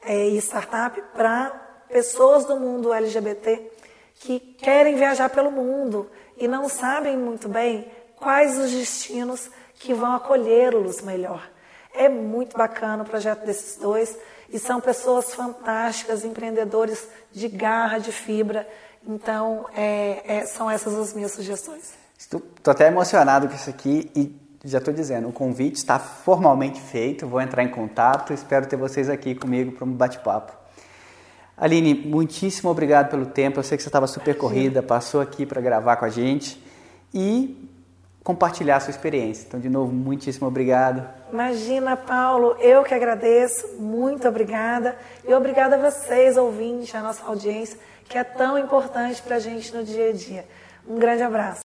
é, e startup para pessoas do mundo LGBT que querem viajar pelo mundo e não sabem muito bem quais os destinos que vão acolhê-los melhor. É muito bacana o projeto desses dois e são pessoas fantásticas, empreendedores de garra, de fibra. Então, é, é, são essas as minhas sugestões. Estou até emocionado com isso aqui e já estou dizendo, o convite está formalmente feito, vou entrar em contato, espero ter vocês aqui comigo para um bate-papo. Aline, muitíssimo obrigado pelo tempo, eu sei que você estava super corrida, passou aqui para gravar com a gente e compartilhar a sua experiência. Então, de novo, muitíssimo obrigado. Imagina, Paulo, eu que agradeço, muito obrigada. E obrigada a vocês, ouvintes, a nossa audiência, que é tão importante para a gente no dia a dia. Um grande abraço.